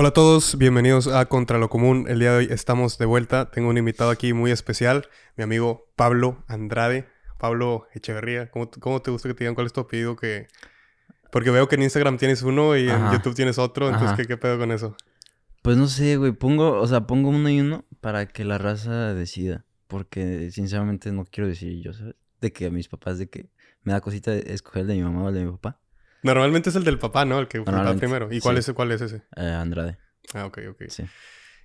Hola a todos, bienvenidos a Contra lo Común. El día de hoy estamos de vuelta. Tengo un invitado aquí muy especial, mi amigo Pablo Andrade. Pablo Echeverría, ¿cómo, cómo te gusta que te digan cuál es tu apellido? Que... Porque veo que en Instagram tienes uno y en YouTube tienes otro, entonces ¿qué, ¿qué, pedo con eso? Pues no sé, güey, pongo, o sea, pongo uno y uno para que la raza decida. Porque sinceramente no quiero decir yo, ¿sabes? De que a mis papás, de que me da cosita escoger el de mi mamá o el de mi papá. Normalmente es el del papá, ¿no? El que fue primero. ¿Y cuál, es, cuál es ese? Eh, Andrade. Ah, ok, ok. Sí.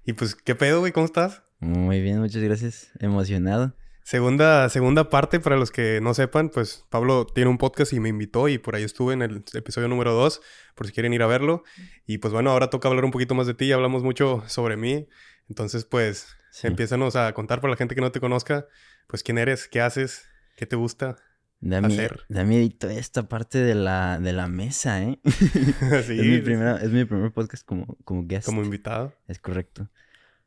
Y pues, ¿qué pedo, güey? ¿Cómo estás? Muy bien, muchas gracias. Emocionado. Segunda, segunda parte, para los que no sepan, pues Pablo tiene un podcast y me invitó y por ahí estuve en el episodio número 2, por si quieren ir a verlo. Y pues bueno, ahora toca hablar un poquito más de ti, hablamos mucho sobre mí. Entonces, pues, sí. empiezanos a contar para la gente que no te conozca, pues quién eres, qué haces, qué te gusta. Da, hacer. da miedito esta parte de la, de la mesa, ¿eh? sí, es, mi primera, es mi primer podcast como, como guest. Como invitado. Es correcto.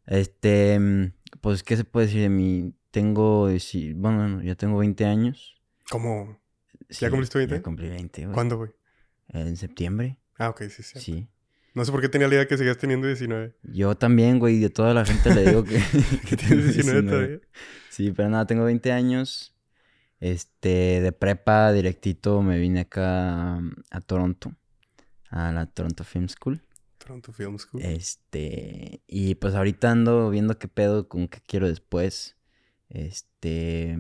Este, mm, pues, ¿qué se puede decir de mí? Tengo, bueno, ya tengo 20 años. ¿Cómo? ¿Ya cumpliste 20? Ya cumplí 20, güey. ¿Cuándo, güey? En septiembre. Ah, ok, sí, sí. Sí. No sé por qué tenía la idea que seguías teniendo 19. Yo también, güey, de toda la gente le digo que... que tienes 19 todavía. Sí, pero nada, tengo 20 años. Este, de prepa directito me vine acá a Toronto, a la Toronto Film School. Toronto Film School. Este, y pues ahorita ando viendo qué pedo con qué quiero después. Este,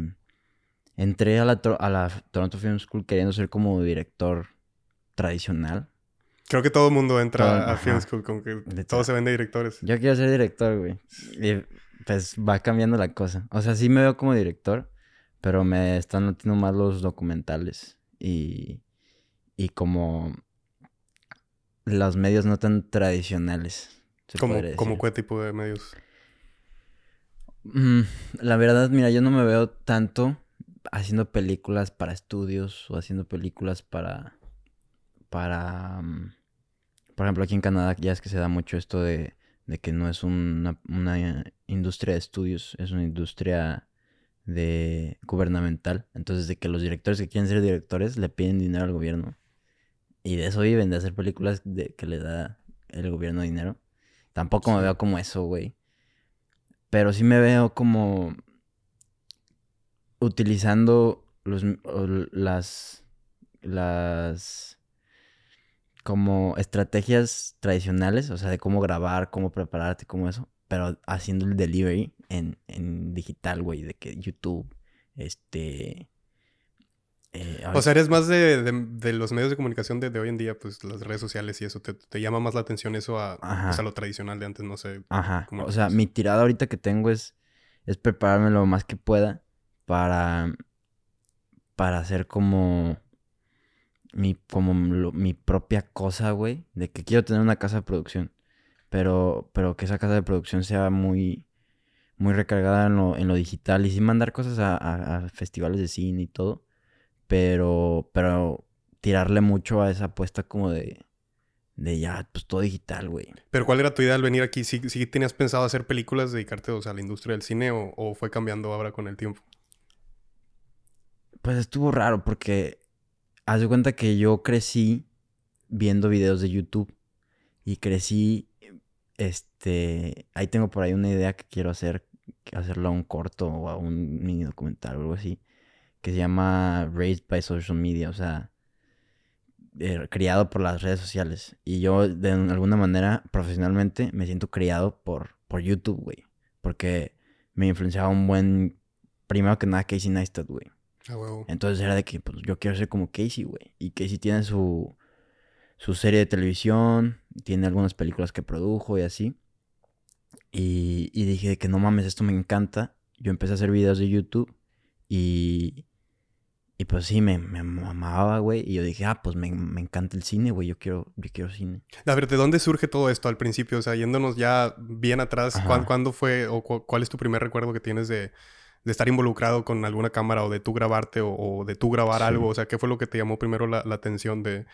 entré a la, a la Toronto Film School queriendo ser como director tradicional. Creo que todo el mundo entra a Film School con que todo se vende directores. Yo quiero ser director, güey. Y pues va cambiando la cosa. O sea, sí me veo como director, pero me están metiendo más los documentales y, y como los medios no tan tradicionales. ¿Cómo, ¿Cómo qué tipo de medios? Mm, la verdad, mira, yo no me veo tanto haciendo películas para estudios o haciendo películas para... para... Mm, por ejemplo, aquí en Canadá ya es que se da mucho esto de, de que no es una, una industria de estudios, es una industria de gubernamental. Entonces, de que los directores que quieren ser directores le piden dinero al gobierno. Y de eso viven, de hacer películas de que le da el gobierno dinero. Tampoco me veo como eso, güey. Pero sí me veo como utilizando los, las, las como estrategias tradicionales, o sea, de cómo grabar, cómo prepararte, como eso, pero haciendo el delivery en, en digital, güey, de que YouTube, este... Eh, o sea, eres más de, de, los medios de comunicación de, de, hoy en día, pues las redes sociales y eso, te, te llama más la atención eso a, pues, a, lo tradicional de antes, no sé. Ajá. O sea, mi tirada ahorita que tengo es, es prepararme lo más que pueda para, para hacer como mi, como mi propia cosa, güey, de que quiero tener una casa de producción pero, pero que esa casa de producción sea muy, muy recargada en lo, en lo digital y sin mandar cosas a, festivales de cine y todo, pero, pero tirarle mucho a esa apuesta como de, de ya, pues todo digital, güey. Pero ¿cuál era tu idea al venir aquí? ¿Sí, ¿Sí, tenías pensado hacer películas, dedicarte o sea, a la industria del cine o, o fue cambiando ahora con el tiempo? Pues estuvo raro porque haz de cuenta que yo crecí viendo videos de YouTube y crecí este, ahí tengo por ahí una idea que quiero hacer, hacerlo a un corto o a un mini documental o algo así, que se llama Raised by Social Media, o sea, eh, criado por las redes sociales. Y yo, de alguna manera, profesionalmente, me siento criado por, por YouTube, güey. Porque me influenciaba un buen, primero que nada, Casey Neistat, güey. Entonces era de que, pues, yo quiero ser como Casey, güey. Y Casey tiene su su serie de televisión, tiene algunas películas que produjo y así. Y, y dije que no mames, esto me encanta. Yo empecé a hacer videos de YouTube y, y pues sí, me, me amaba, güey. Y yo dije, ah, pues me, me encanta el cine, güey. Yo quiero, yo quiero cine. A ver, ¿de dónde surge todo esto al principio? O sea, yéndonos ya bien atrás, ¿cuándo, fue o cuál es tu primer recuerdo que tienes de, de, estar involucrado con alguna cámara o de tú grabarte o, de tú grabar algo? O sea, ¿qué fue lo que te llamó primero la, la atención de,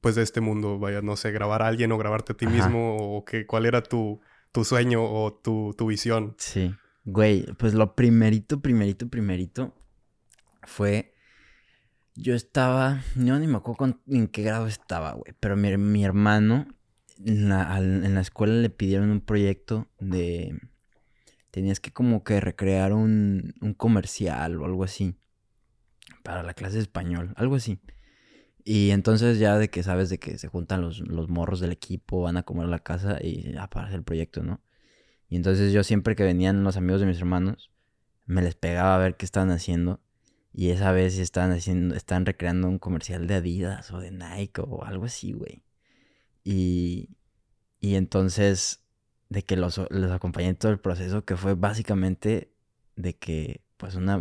pues de este mundo, vaya, no sé, grabar a alguien o grabarte a ti mismo o que, cuál era tu, tu sueño o tu, tu visión. Sí, güey, pues lo primerito, primerito, primerito fue, yo estaba, no ni me acuerdo en qué grado estaba, güey, pero mi, mi hermano en la, en la escuela le pidieron un proyecto de... Tenías que como que recrear un, un comercial o algo así. Para la clase de español, algo así. Y entonces ya de que sabes de que se juntan los, los morros del equipo, van a comer la casa y a para hacer el proyecto, ¿no? Y entonces yo siempre que venían los amigos de mis hermanos, me les pegaba a ver qué estaban haciendo. Y esa vez estaban haciendo, estaban recreando un comercial de Adidas o de Nike o algo así, güey. Y, y entonces, de que los, los acompañé en todo el proceso, que fue básicamente de que, pues una,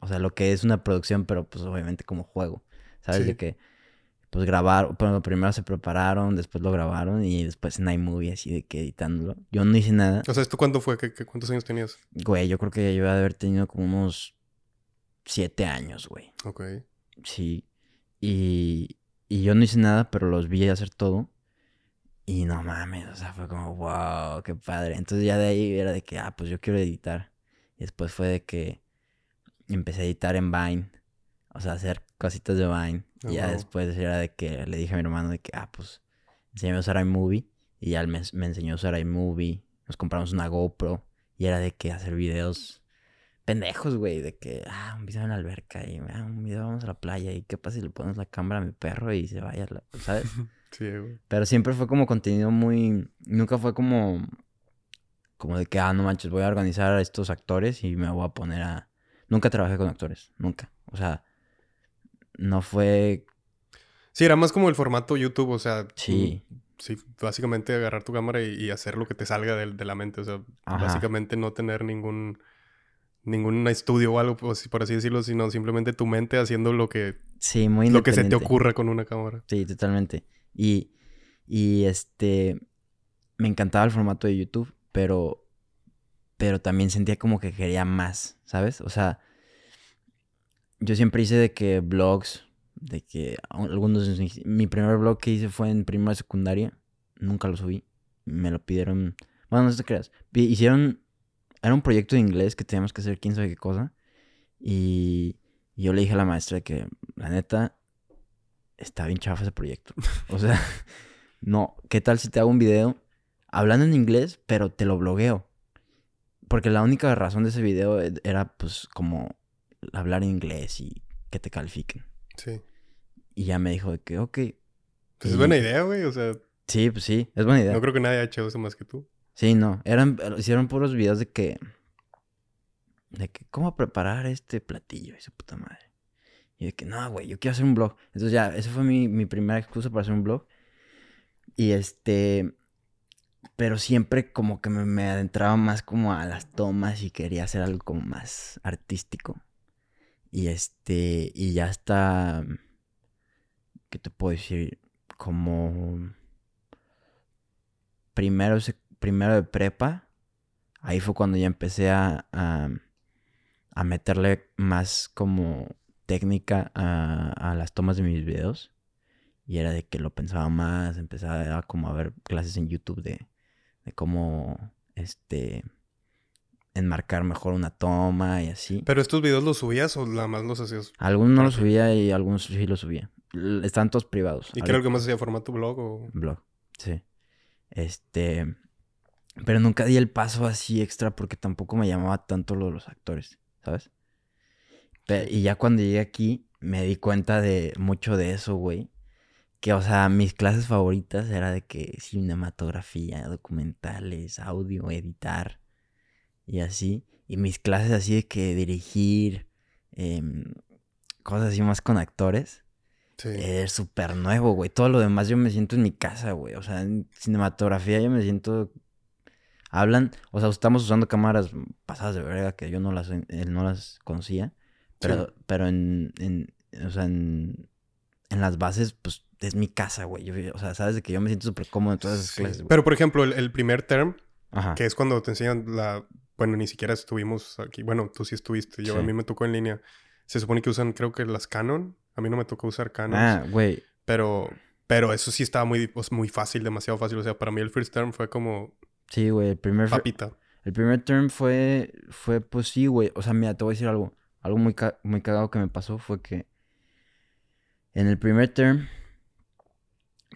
o sea, lo que es una producción, pero pues obviamente como juego. ¿Sabes? De que, pues grabar, bueno, primero se prepararon, después lo grabaron y después en iMovie así de que editándolo. Yo no hice nada. O sea, ¿esto cuándo fue? ¿Qué, cuántos años tenías? Güey, yo creo que yo iba a haber tenido como unos siete años, güey. Ok. Sí. Y, y yo no hice nada, pero los vi hacer todo. Y no mames, o sea, fue como, wow, qué padre. Entonces ya de ahí era de que, ah, pues yo quiero editar. Y después fue de que empecé a editar en Vine. O sea, hacer cositas de Vine. y ya después era de que le dije a mi hermano de que, ah, pues, enséñame a usar iMovie. Y ya me, me enseñó a usar iMovie. Nos compramos una GoPro. Y era de que hacer videos pendejos, güey. De que, ah, un video en la alberca. Y ah, un video vamos a la playa. Y qué pasa si le pones la cámara a mi perro y se vaya, ¿sabes? sí, güey. Pero siempre fue como contenido muy... Nunca fue como... Como de que, ah, no manches, voy a organizar a estos actores y me voy a poner a... Nunca trabajé con actores, nunca. O sea, no fue... Sí, era más como el formato YouTube, o sea... Sí. Sí, básicamente agarrar tu cámara y, hacer lo que te salga de, la mente, o sea, básicamente no tener ningún ningún estudio o algo, pues, por así decirlo, sino simplemente tu mente haciendo lo que... Sí, muy Lo que se te ocurra con una cámara. Sí, totalmente. Y, y este... Me encantaba el formato de YouTube, pero... Pero también sentía como que quería más, ¿sabes? O sea, yo siempre hice de que blogs, de que algunos... Mi primer blog que hice fue en primera secundaria. Nunca lo subí. Me lo pidieron... Bueno, no te creas. Hicieron... Era un proyecto de inglés que teníamos que hacer quién sabe qué cosa. Y, yo le dije a la maestra que, la neta, está bien chafa ese proyecto. O sea, no, ¿qué tal si te hago un video hablando en inglés, pero te lo blogueo? Porque la única razón de ese video e, era pues como hablar inglés y que te califiquen. Sí. Y ya me dijo de que, ok. Pues es buena idea, güey, o sea. Sí, pues sí, es buena idea. No creo que nadie haya hecho eso más que tú. Sí, no. Eran, hicieron puros videos de que. De que, ¿cómo preparar este platillo? Y su puta madre. Y de que, no, güey, yo quiero hacer un blog. Entonces ya, esa fue mi, mi primera excusa para hacer un blog. Y este. Pero siempre como que me, me adentraba más como a las tomas y quería hacer algo como más artístico. Y este, y ya está, ¿qué te puedo decir? Como primero, primero de prepa, ahí fue cuando ya empecé a, a, meterle más como técnica a, a, las tomas de mis videos. Y era de que lo pensaba más, empezaba a como a ver clases en YouTube de, de cómo, este, enmarcar mejor una toma y así. ¿Pero estos videos los subías o nada más los hacías? Algunos no los subía y algunos sí los subía. Están todos privados. ¿Y creo que más hacía formato blog o...? Blog, sí. Este... Pero nunca di el paso así extra porque tampoco me llamaba tanto lo de los actores, ¿sabes? y ya cuando llegué aquí me di cuenta de mucho de eso, güey. Que, o sea, mis clases favoritas era de que cinematografía, documentales, audio, editar y así. Y mis clases así de que dirigir, em, cosas así más con actores. Sí. Es súper nuevo, güey. Todo lo demás yo me siento en mi casa, güey. O sea, en cinematografía yo me siento... Hablan, o sea, estamos usando cámaras pasadas de verga que yo no las, no las conocía. Pero, pero en, en, o sea, en, en las bases, pues es mi casa, güey. o sea, sabes de que yo me siento súper cómodo en todas esas clases. Pero, por ejemplo, el, el primer term, que es cuando te enseñan la bueno, ni siquiera estuvimos aquí. Bueno, tú sí estuviste. Yo a mí me tocó en línea. Se supone que usan, creo que las Canon. A mí no me tocó usar Canon. Ah, güey. Pero, pero eso sí estaba muy, pues, muy fácil, demasiado fácil. O sea, para mí el first term fue como. Sí, güey. El primer. Papita. El primer term fue, fue, pues sí, güey. O sea, mira, te voy a decir algo. Algo muy, muy cagado que me pasó fue que en el primer term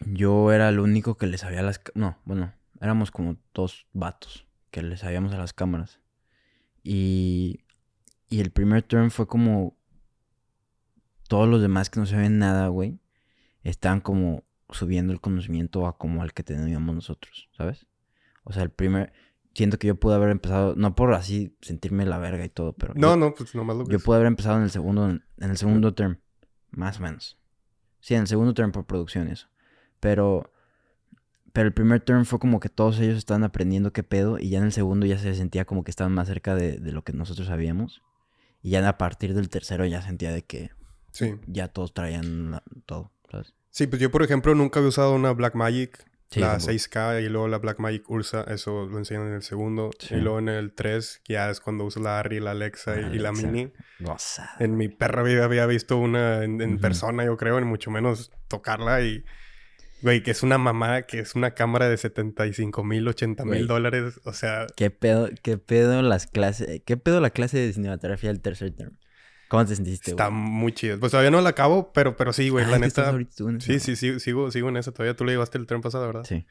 yo era el único que le sabía las... No, bueno, éramos como dos vatos que le sabíamos a las cámaras. Y, y el primer turn fue como... Todos los demás que no sabían nada, güey, estaban como subiendo el conocimiento a como al que teníamos nosotros, ¿sabes? O sea, el primer... Siento que yo pude haber empezado, no por así sentirme la verga y todo, pero... No, no, pues nomás lo que Yo pude haber empezado en el segundo, en el segundo term, más o menos. Sí, en el segundo term por producción eso. Pero, pero el primer turn fue como que todos ellos estaban aprendiendo qué pedo y ya en el segundo ya se sentía como que estaban más cerca de, lo que nosotros sabíamos. Y ya a partir del tercero ya sentía de que sí. ya todos traían todo, ¿sabes? Sí, pues yo por ejemplo nunca había usado una Black Magic, la 6K y luego la Black Magic Ursa, eso lo enseñan en el segundo. Y luego en el 3 ya es cuando usas la Arri, la Alexa, y, la Mini. En mi perra vida había visto una en, persona, yo creo, ni mucho menos tocarla y Güey, que es una mamá, que es una cámara de 75 mil, 80 mil dólares. O sea. ¿Qué pedo, qué pedo las clases. ¿Qué pedo la clase de cinematografía del tercer term? ¿Cómo te sentiste, Está muy chido. Pues todavía no la acabo, pero, pero sí, güey. la neta. Sí, sí, sí, sigo, sigo en esa todavía. Tú le llevaste el tren pasado, ¿verdad? Sí.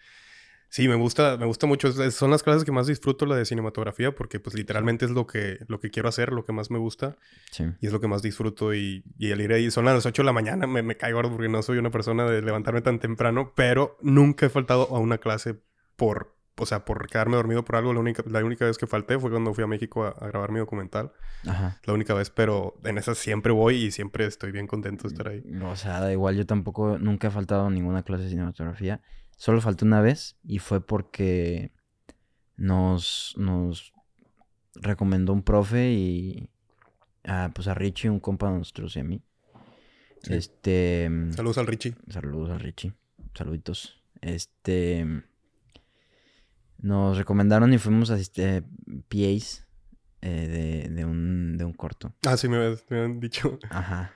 Sí, me gusta, me gusta mucho. Son las clases que más disfruto la de cinematografía porque pues literalmente es lo que, lo que quiero hacer, lo que más me gusta. Sí. Y es lo que más disfruto. Y, y el ir ahí, son las 8 de la mañana, me, me caigo porque no soy una persona de levantarme tan temprano, pero nunca he faltado a una clase por, o sea, por quedarme dormido por algo. La única, la única vez que falté fue cuando fui a México a, grabar mi documental. Ajá. La única vez, pero en esa siempre voy y siempre estoy bien contento de estar ahí. O sea, da igual, yo tampoco, nunca he faltado a ninguna clase de cinematografía. Solo faltó una vez y fue porque nos, nos recomendó un profe y a, pues a Richie, un compa de nosotros y a mí. Este. Saludos al Richie. Saludos al Richie. Saluditos. Este. Nos recomendaron y fuimos a este, PAs eh, de, de, un, de un corto. Ah, sí, me habían dicho. Ajá.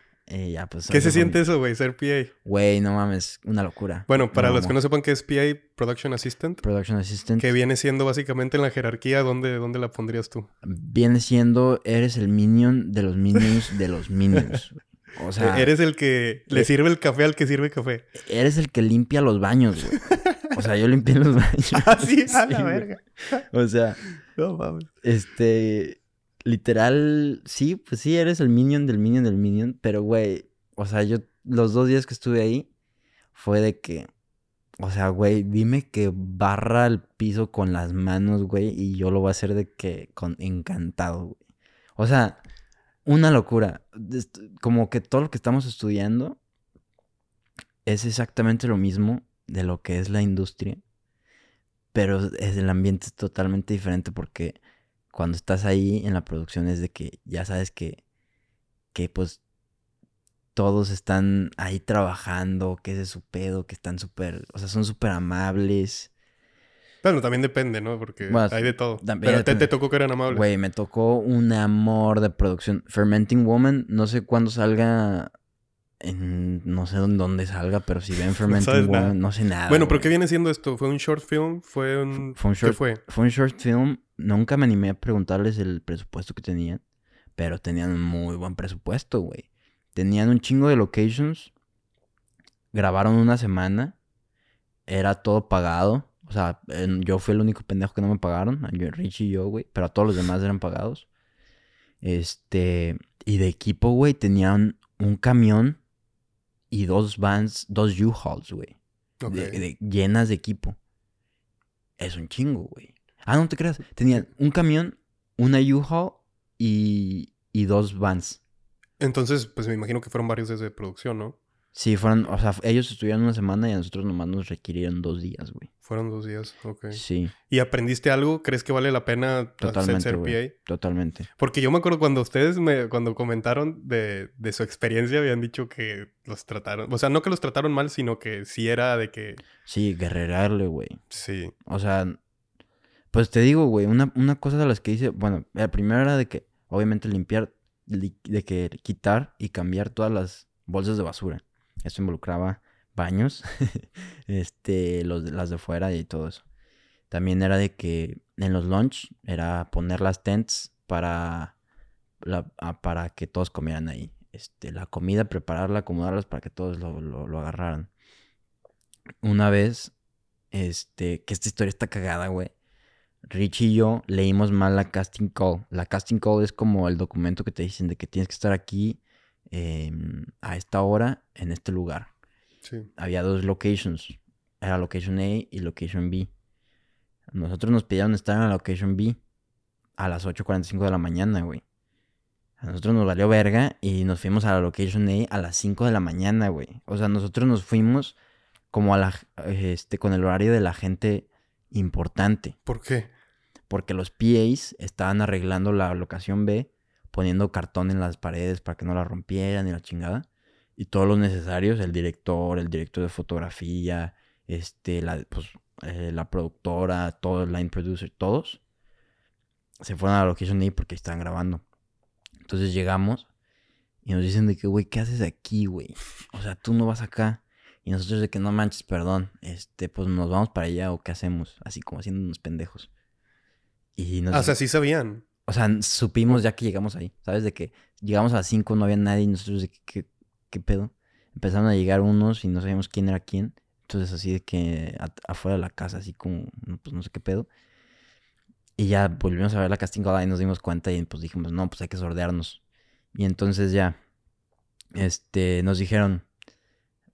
Pues, ¿Qué se siente eso, güey? Ser PA. Güey, no mames, una locura. Bueno, para los que no sepan qué es PA, Production Assistant. Production Assistant. Que viene siendo básicamente en la jerarquía, ¿dónde, dónde la pondrías tú? Viene siendo, eres el minion de los minions de los minions. O sea. Eres el que le eh, sirve el café al que sirve café. Eres el que limpia los baños, güey. O sea, yo limpié los baños. ah, sí, a la verga. O sea. No mames. Este literal, sí, pues sí, eres el minion del minion del minion, pero güey, o sea, yo los dos días que estuve ahí fue de que, o sea, güey, dime que barra el piso con las manos, güey, y yo lo voy a hacer de que con encantado, güey. O sea, una locura. Como que todo lo que estamos estudiando es exactamente lo mismo de lo que es la industria, pero es el ambiente es totalmente diferente porque cuando estás ahí en la producción es de que ya sabes que, que pues todos están ahí trabajando, que ese es su pedo, que están súper, o sea, son súper amables. Bueno, también depende, ¿no? Porque hay de todo. Pero te, te, tocó que eran amables. Güey, me tocó un amor de producción. Fermenting Woman, no sé cuándo salga no sé dónde salga, pero si ven Fermenting Woman, no sé nada. Bueno, pero ¿qué viene siendo esto? ¿Fue un short film? ¿Fue un, fue un short, ¿Qué fue? Fue un short film. Nunca me animé a preguntarles el presupuesto que tenían, pero tenían un muy buen presupuesto, güey. Tenían un chingo de locations. Grabaron una semana. Era todo pagado. O sea, yo fui el único pendejo que no me pagaron. Richie y yo, güey. Pero a todos los demás eran pagados. Este. Y de equipo, güey, tenían un camión y dos vans, dos U-Hauls, güey. llenas de equipo. Es un chingo, güey. Ah, no te creas. Tenían un camión, una U-Haul y, y dos vans. Entonces, pues me imagino que fueron varios desde producción, ¿no? Sí, fueron, o sea, ellos estuvieron una semana y a nosotros nomás nos requirieron dos días, güey. Fueron dos días, ok. Sí. ¿Y aprendiste algo? ¿Crees que vale la pena Totalmente, ser PA? Totalmente. Porque yo me acuerdo cuando ustedes me, cuando comentaron de, de, su experiencia, habían dicho que los trataron, o sea, no que los trataron mal, sino que sí era de que... Sí, guerrerarle, güey. Sí. O sea, pues te digo, güey, una, una cosa de las que hice, bueno, la primera era de que, obviamente, limpiar, de que quitar y cambiar todas las bolsas de basura. Eso involucraba baños, este, los, las de fuera y todo eso. También era de que en los lunch era poner las tents para, ah, para que todos comieran ahí. Este, la comida, prepararla, acomodarlas para que todos lo, lo, agarraran. una vez, este, que esta historia está cagada, güey. Rich y yo leímos mal la casting call. La casting call es como el documento que te dicen de que tienes que estar aquí em, a esta hora en este lugar. Sí. Había dos locations. Era location A y location B. Nosotros nos pidieron estar en la location B a las 8.45 de la mañana, güey. A nosotros nos valió verga y nos fuimos a la location A a las 5 de la mañana, güey. O sea, nosotros nos fuimos como a la, este, con el horario de la gente importante. ¿Por qué? Porque los PAs estaban arreglando la locación B, poniendo cartón en las paredes para que no la rompieran y la chingada. Y todos los necesarios, el director, el director de fotografía, este, la, pues, eh, productora, todo el line producer, todos, se fueron a la location A porque estaban grabando. Entonces llegamos y nos dicen de que, güey, ¿qué haces aquí, güey? O sea, tú no vas acá. Y nosotros de que no manches, perdón, este, pues nos vamos para allá o qué hacemos, así como haciendo unos pendejos. Y nos, ah, o sea, sí sabían. O sea, supimos ya que llegamos ahí, ¿sabes? De que llegamos a las 5, no había nadie y nosotros de que, ¿qué, pedo? Empezaron a llegar unos y no sabíamos quién era quién. Entonces así de que afuera de la casa, así como, pues no sé qué pedo. Y ya volvimos a ver la casting y nos dimos cuenta y pues dijimos, no, pues hay que sordearnos. Y entonces ya, este, nos dijeron,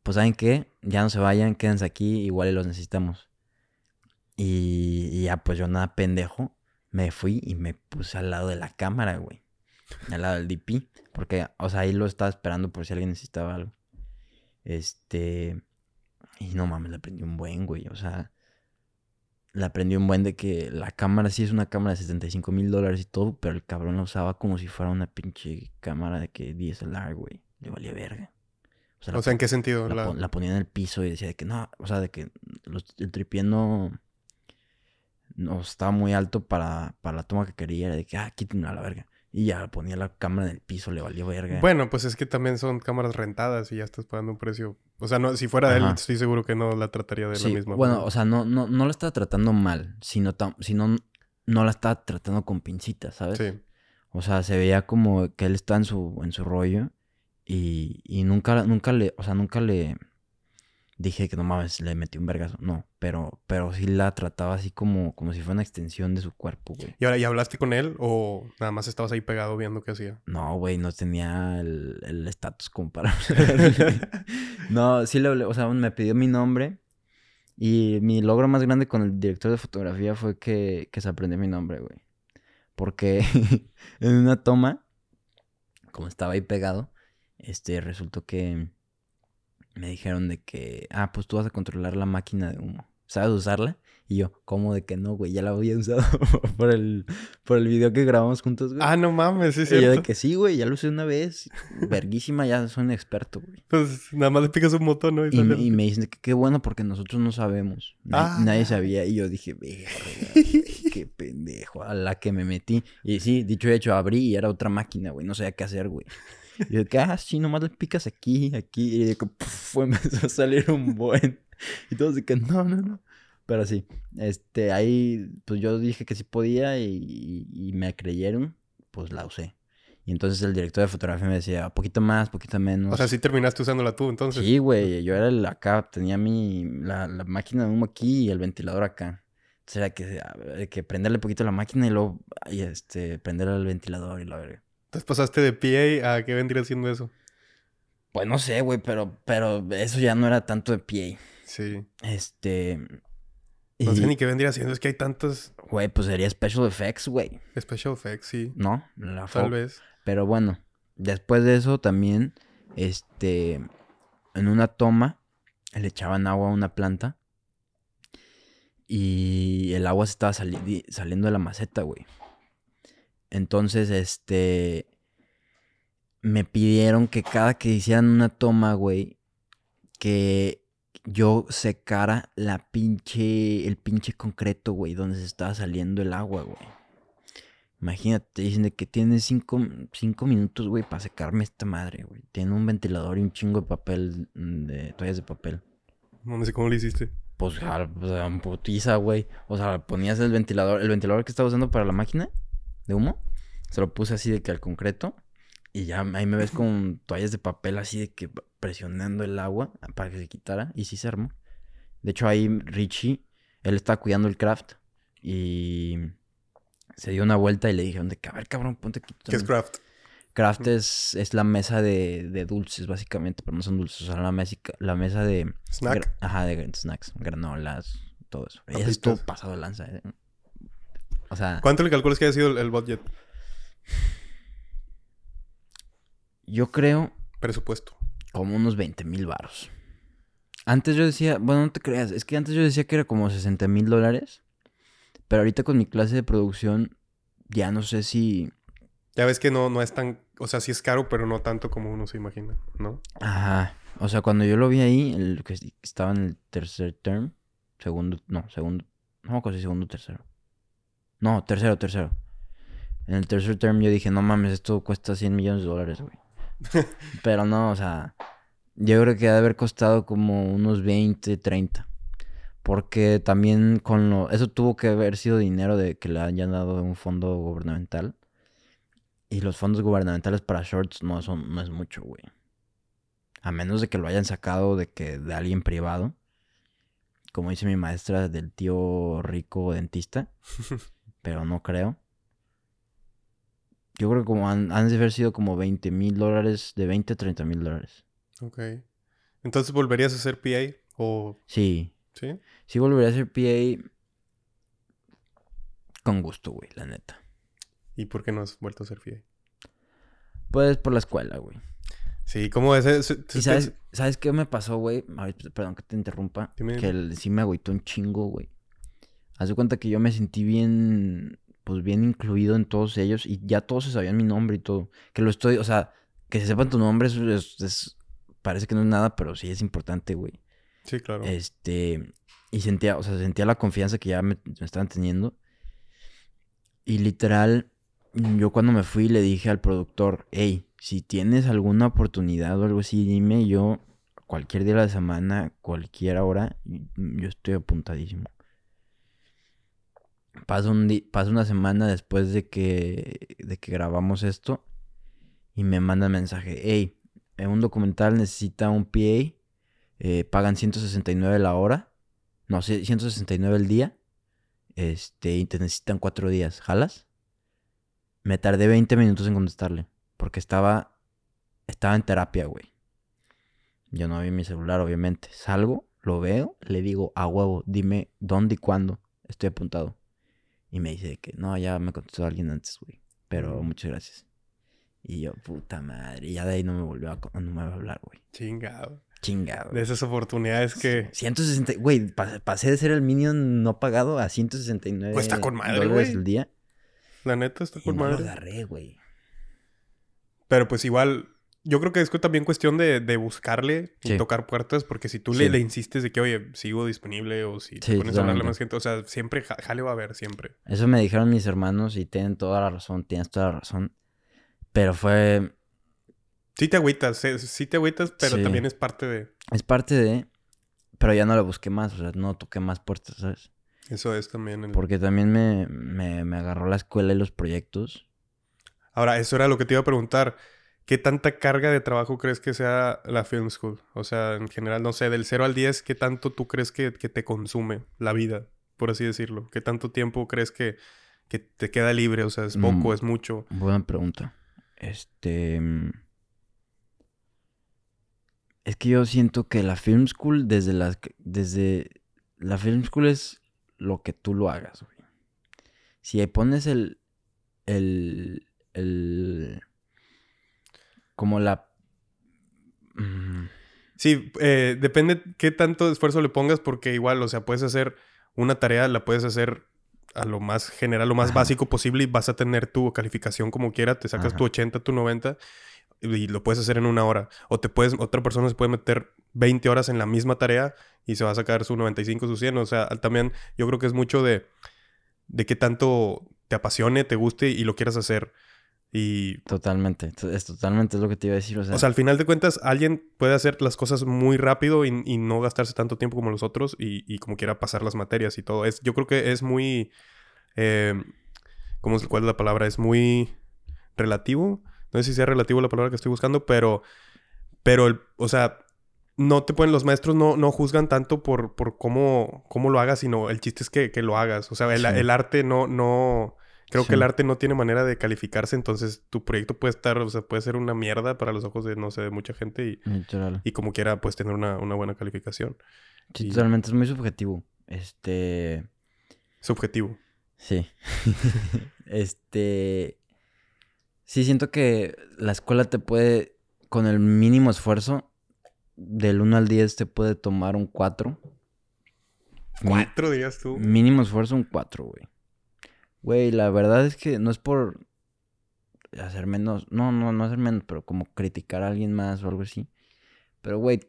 pues ¿saben qué? Ya no se vayan, quédense aquí, igual los necesitamos. Y, ya, pues yo nada pendejo, me fui y me puse al lado de la cámara, güey. Al lado del DP. Porque, o sea, ahí lo estaba esperando por si alguien necesitaba algo. Este. Y no mames, le aprendí un buen, güey. O sea, le aprendí un buen de que la cámara sí es una cámara de 75 mil dólares y todo, pero el cabrón la usaba como si fuera una pinche cámara de que DSLR, güey. Le valía verga. O sea, ¿en qué sentido? La, ponía en el piso y decía de que no, o sea, de que el tripié no, estaba muy alto para, para la toma que quería. Era de que, ah, quítenla a la verga. Y ya ponía la cámara en el piso, le valía verga. Bueno, pues es que también son cámaras rentadas y ya estás pagando un precio. O sea, no, si fuera de él, estoy seguro que no la trataría de la misma Bueno, o sea, no, no, no la estaba tratando mal, sino, sino no la estaba tratando con pincitas, ¿sabes? Sí. O sea, se veía como que él está en su, en su rollo y, y nunca, nunca le, o sea, nunca le dije que no mames, le metí un vergazo. No, pero, pero sí la trataba así como, como si fuera una extensión de su cuerpo, güey. ¿Y ahora ya hablaste con él o nada más estabas ahí pegado viendo qué hacía? No, güey, no tenía el estatus como para... no, sí le hablé, o sea, me pidió mi nombre. Y mi logro más grande con el director de fotografía fue que, que se aprendió mi nombre, güey. Porque en una toma, como estaba ahí pegado, este, resultó que me dijeron de que, ah, pues tú vas a controlar la máquina de humo. ¿Sabes usarla? Y yo, ¿cómo de que no, güey? Ya la había usado por el, por el video que grabamos juntos, güey. Ah, no mames, sí, sí. Y yo de que sí, güey, ya lo usé una vez. Verguísima, ya soy un experto, güey. Pues nada más le picas un botón, ¿no? Y, y, me dicen que qué bueno porque nosotros no sabemos. Ah. Nadie sabía. Y yo dije, qué pendejo, a la que me metí. Y sí, dicho y hecho, abrí y era otra máquina, güey. No sabía qué hacer, güey. Y de que, ah, sí, nomás le picas aquí, aquí. Y de que, empezó a salir un buen. Y todos de que, no, no, no. Pero sí, este, ahí, pues yo dije que sí podía y, y, me creyeron, pues la usé. Y entonces el director de fotografía me decía, poquito más, poquito menos. O sea, sí terminaste usándola tú, entonces. Sí, güey, yo era el acá, tenía mi, la, la máquina de humo aquí y el ventilador acá. Entonces era que, que prenderle poquito a la máquina y luego, y este, prenderle al ventilador y la verga. Entonces pasaste de PA a qué vendría siendo eso. Pues no sé, güey, pero, pero eso ya no era tanto de PA. Sí. Este. No sé ni qué vendría siendo, es que hay tantos. Güey, pues sería Special Effects, güey. Special Effects, sí. No, la Tal vez. Pero bueno, después de eso también, este. En una toma, le echaban agua a una planta. Y el agua se estaba saliendo de la maceta, güey. Entonces, este, me pidieron que cada que hicieran una toma, güey, que yo secara la pinche, el pinche concreto, güey, donde se estaba saliendo el agua, güey. Imagínate, dicen de que tienes cinco, minutos, güey, para secarme esta madre, güey. Tiene un ventilador y un chingo de papel, mm, de toallas de papel. No sé cómo lo hiciste. Pues, pues putiza, güey. O sea, ponías el ventilador, el ventilador que estaba usando para la máquina de humo. Se lo puse así de que al concreto. Y ya ahí me ves con toallas de papel así de que presionando el agua para que se quitara. Y sí se armó. De hecho, ahí Richie, él estaba cuidando el craft y se dio una vuelta y le dije, a ver, cabrón, ponte aquí. ¿Qué es craft? Craft es, es la mesa de, de, dulces, básicamente, pero no son dulces, o sea, la mesa, la mesa de... Snack. Ajá, de snacks, granolas, todo eso. Y es todo pasado de lanza. ¿eh? O sea... ¿Cuánto le calculas que haya sido el, budget? Yo creo... Presupuesto. Como unos 20 mil baros. Antes yo decía, bueno, no te creas, es que antes yo decía que era como 60 mil dólares. Pero ahorita con mi clase de producción, ya no sé si ya ves que no, no es tan, o sea, sí es caro, pero no tanto como uno se imagina, ¿no? Ajá. O sea, cuando yo lo vi ahí, el que estaba en el tercer term, segundo, no, segundo, no me segundo o tercero. No, tercero, tercero. En el tercer term yo dije, no mames, esto cuesta 100 millones de dólares, güey. pero no, o sea, yo creo que ha de haber costado como unos 20, 30. Porque también con lo... Eso tuvo que haber sido dinero de que le hayan dado un fondo gubernamental. Y los fondos gubernamentales para shorts no, son, no es mucho, güey. A menos de que lo hayan sacado de que de alguien privado. Como dice mi maestra del tío rico dentista. pero no creo. Yo creo que como han, de haber sido como 20 mil dólares, de 20 a 30 mil dólares. Ok. Entonces, ¿volverías a hacer PA? O... Sí. ¿Sí? Sí, volvería a hacer PA con gusto, güey, la neta. ¿Y por qué no has vuelto a ser FIA? Pues por la escuela, güey. Sí, ¿cómo es? ¿Y sabes, sabes qué me pasó, güey? Perdón que te interrumpa. Que sí me agüitó un chingo, güey. Haz de cuenta que yo me sentí bien, pues bien incluido en todos ellos y ya todos se sabían mi nombre y todo. Que lo estoy, o sea, que se sepan tu nombre es, parece que no es nada, pero sí es importante, güey. Sí, claro. Este, y sentía, o sea, sentía la confianza que ya me, me estaban teniendo. Y literal, yo cuando me fui le dije al productor, hey, si tienes alguna oportunidad o algo así, dime yo, cualquier día de la semana, cualquier hora, yo estoy apuntadísimo. Pasa, un una semana después de que, de que grabamos esto y me manda mensaje, hey, en un documental necesita un PA, eh, pagan 169 la hora, no, 169 el día, este, y te necesitan cuatro días, ¿jalas? Me tardé 20 minutos en contestarle. Porque estaba. Estaba en terapia, güey. Yo no vi mi celular, obviamente. Salgo, lo veo, le digo a huevo, dime dónde y cuándo. Estoy apuntado. Y me dice que no, ya me contestó alguien antes, güey. Pero mm. muchas gracias. Y yo, puta madre. Y ya de ahí no me volvió a, no me a hablar, güey. Chingado. Chingado. De esas oportunidades que. 160. Güey, pasé de ser el minion no pagado a 169 pues está con madre, dólares el día. La neta está con madre. Lo agarré, güey. Pero pues igual, yo creo que es también cuestión de, buscarle y tocar puertas, porque si tú le, le, insistes de que, oye, sigo disponible o si te pones a hablarle más gente, o sea, siempre jale va a haber, siempre. Eso me dijeron mis hermanos y tienen toda la razón, tienes toda la razón. Pero fue. Sí te agüitas, sí te agüitas, pero también es parte de. Es parte de. Pero ya no la busqué más, o sea, no toqué más puertas, ¿sabes? Eso es también. Porque también me, me, agarró la escuela y los proyectos. Ahora, eso era lo que te iba a preguntar. ¿Qué tanta carga de trabajo crees que sea la Film School? O sea, en general, no sé, del 0 al 10, ¿qué tanto tú crees que, te consume la vida, por así decirlo? ¿Qué tanto tiempo crees que, que te queda libre? O sea, ¿es poco, mm, es mucho? Buena pregunta. Este... Mm, es que yo siento que la Film School, desde las... Desde... La Film School es lo que tú lo hagas, güey. Si pones el, el, el, como la... Mm, sí, eh, depende qué tanto esfuerzo le pongas porque igual, o sea, puedes hacer una tarea, la puedes hacer a lo más general, lo más básico posible y vas a tener tu calificación como quiera, te sacas tu 80, tu 90 y lo puedes hacer en una hora. O te puedes, otra persona se puede meter 20 horas en la misma tarea y se va a sacar su 95, su 100. O sea, también yo creo que es mucho de, de qué tanto te apasione, te guste y lo quieras hacer. Y... Totalmente, es totalmente es lo que te iba a decir. O sea, o sea al final de cuentas, alguien puede hacer las cosas muy rápido y, no gastarse tanto tiempo como los otros y, como quiera pasar las materias y todo. Es, yo creo que es muy... Eh, ¿cómo, ¿Cuál es la palabra? Es muy relativo no sé si sea relativo la palabra que estoy buscando, pero, pero, el, o sea, no te pueden, los maestros no, no juzgan tanto por, por cómo, cómo lo hagas, sino el chiste es que, que lo hagas. O sea, el, el arte no, no, creo que el arte no tiene manera de calificarse, entonces tu proyecto puede estar, o sea, puede ser una mierda para los ojos de, no sé, de mucha gente y, y como quiera, puedes tener una, una buena calificación. Sí, totalmente, es muy subjetivo. Este... Subjetivo. Sí. este... Sí, siento que la escuela te puede, con el mínimo esfuerzo, del 1 al 10 te puede tomar un 4. ¿Cuatro días tú? Mínimo esfuerzo, un 4, güey. Güey, la verdad es que no es por hacer menos. No, no, no hacer menos, pero como criticar a alguien más o algo así. Pero, güey,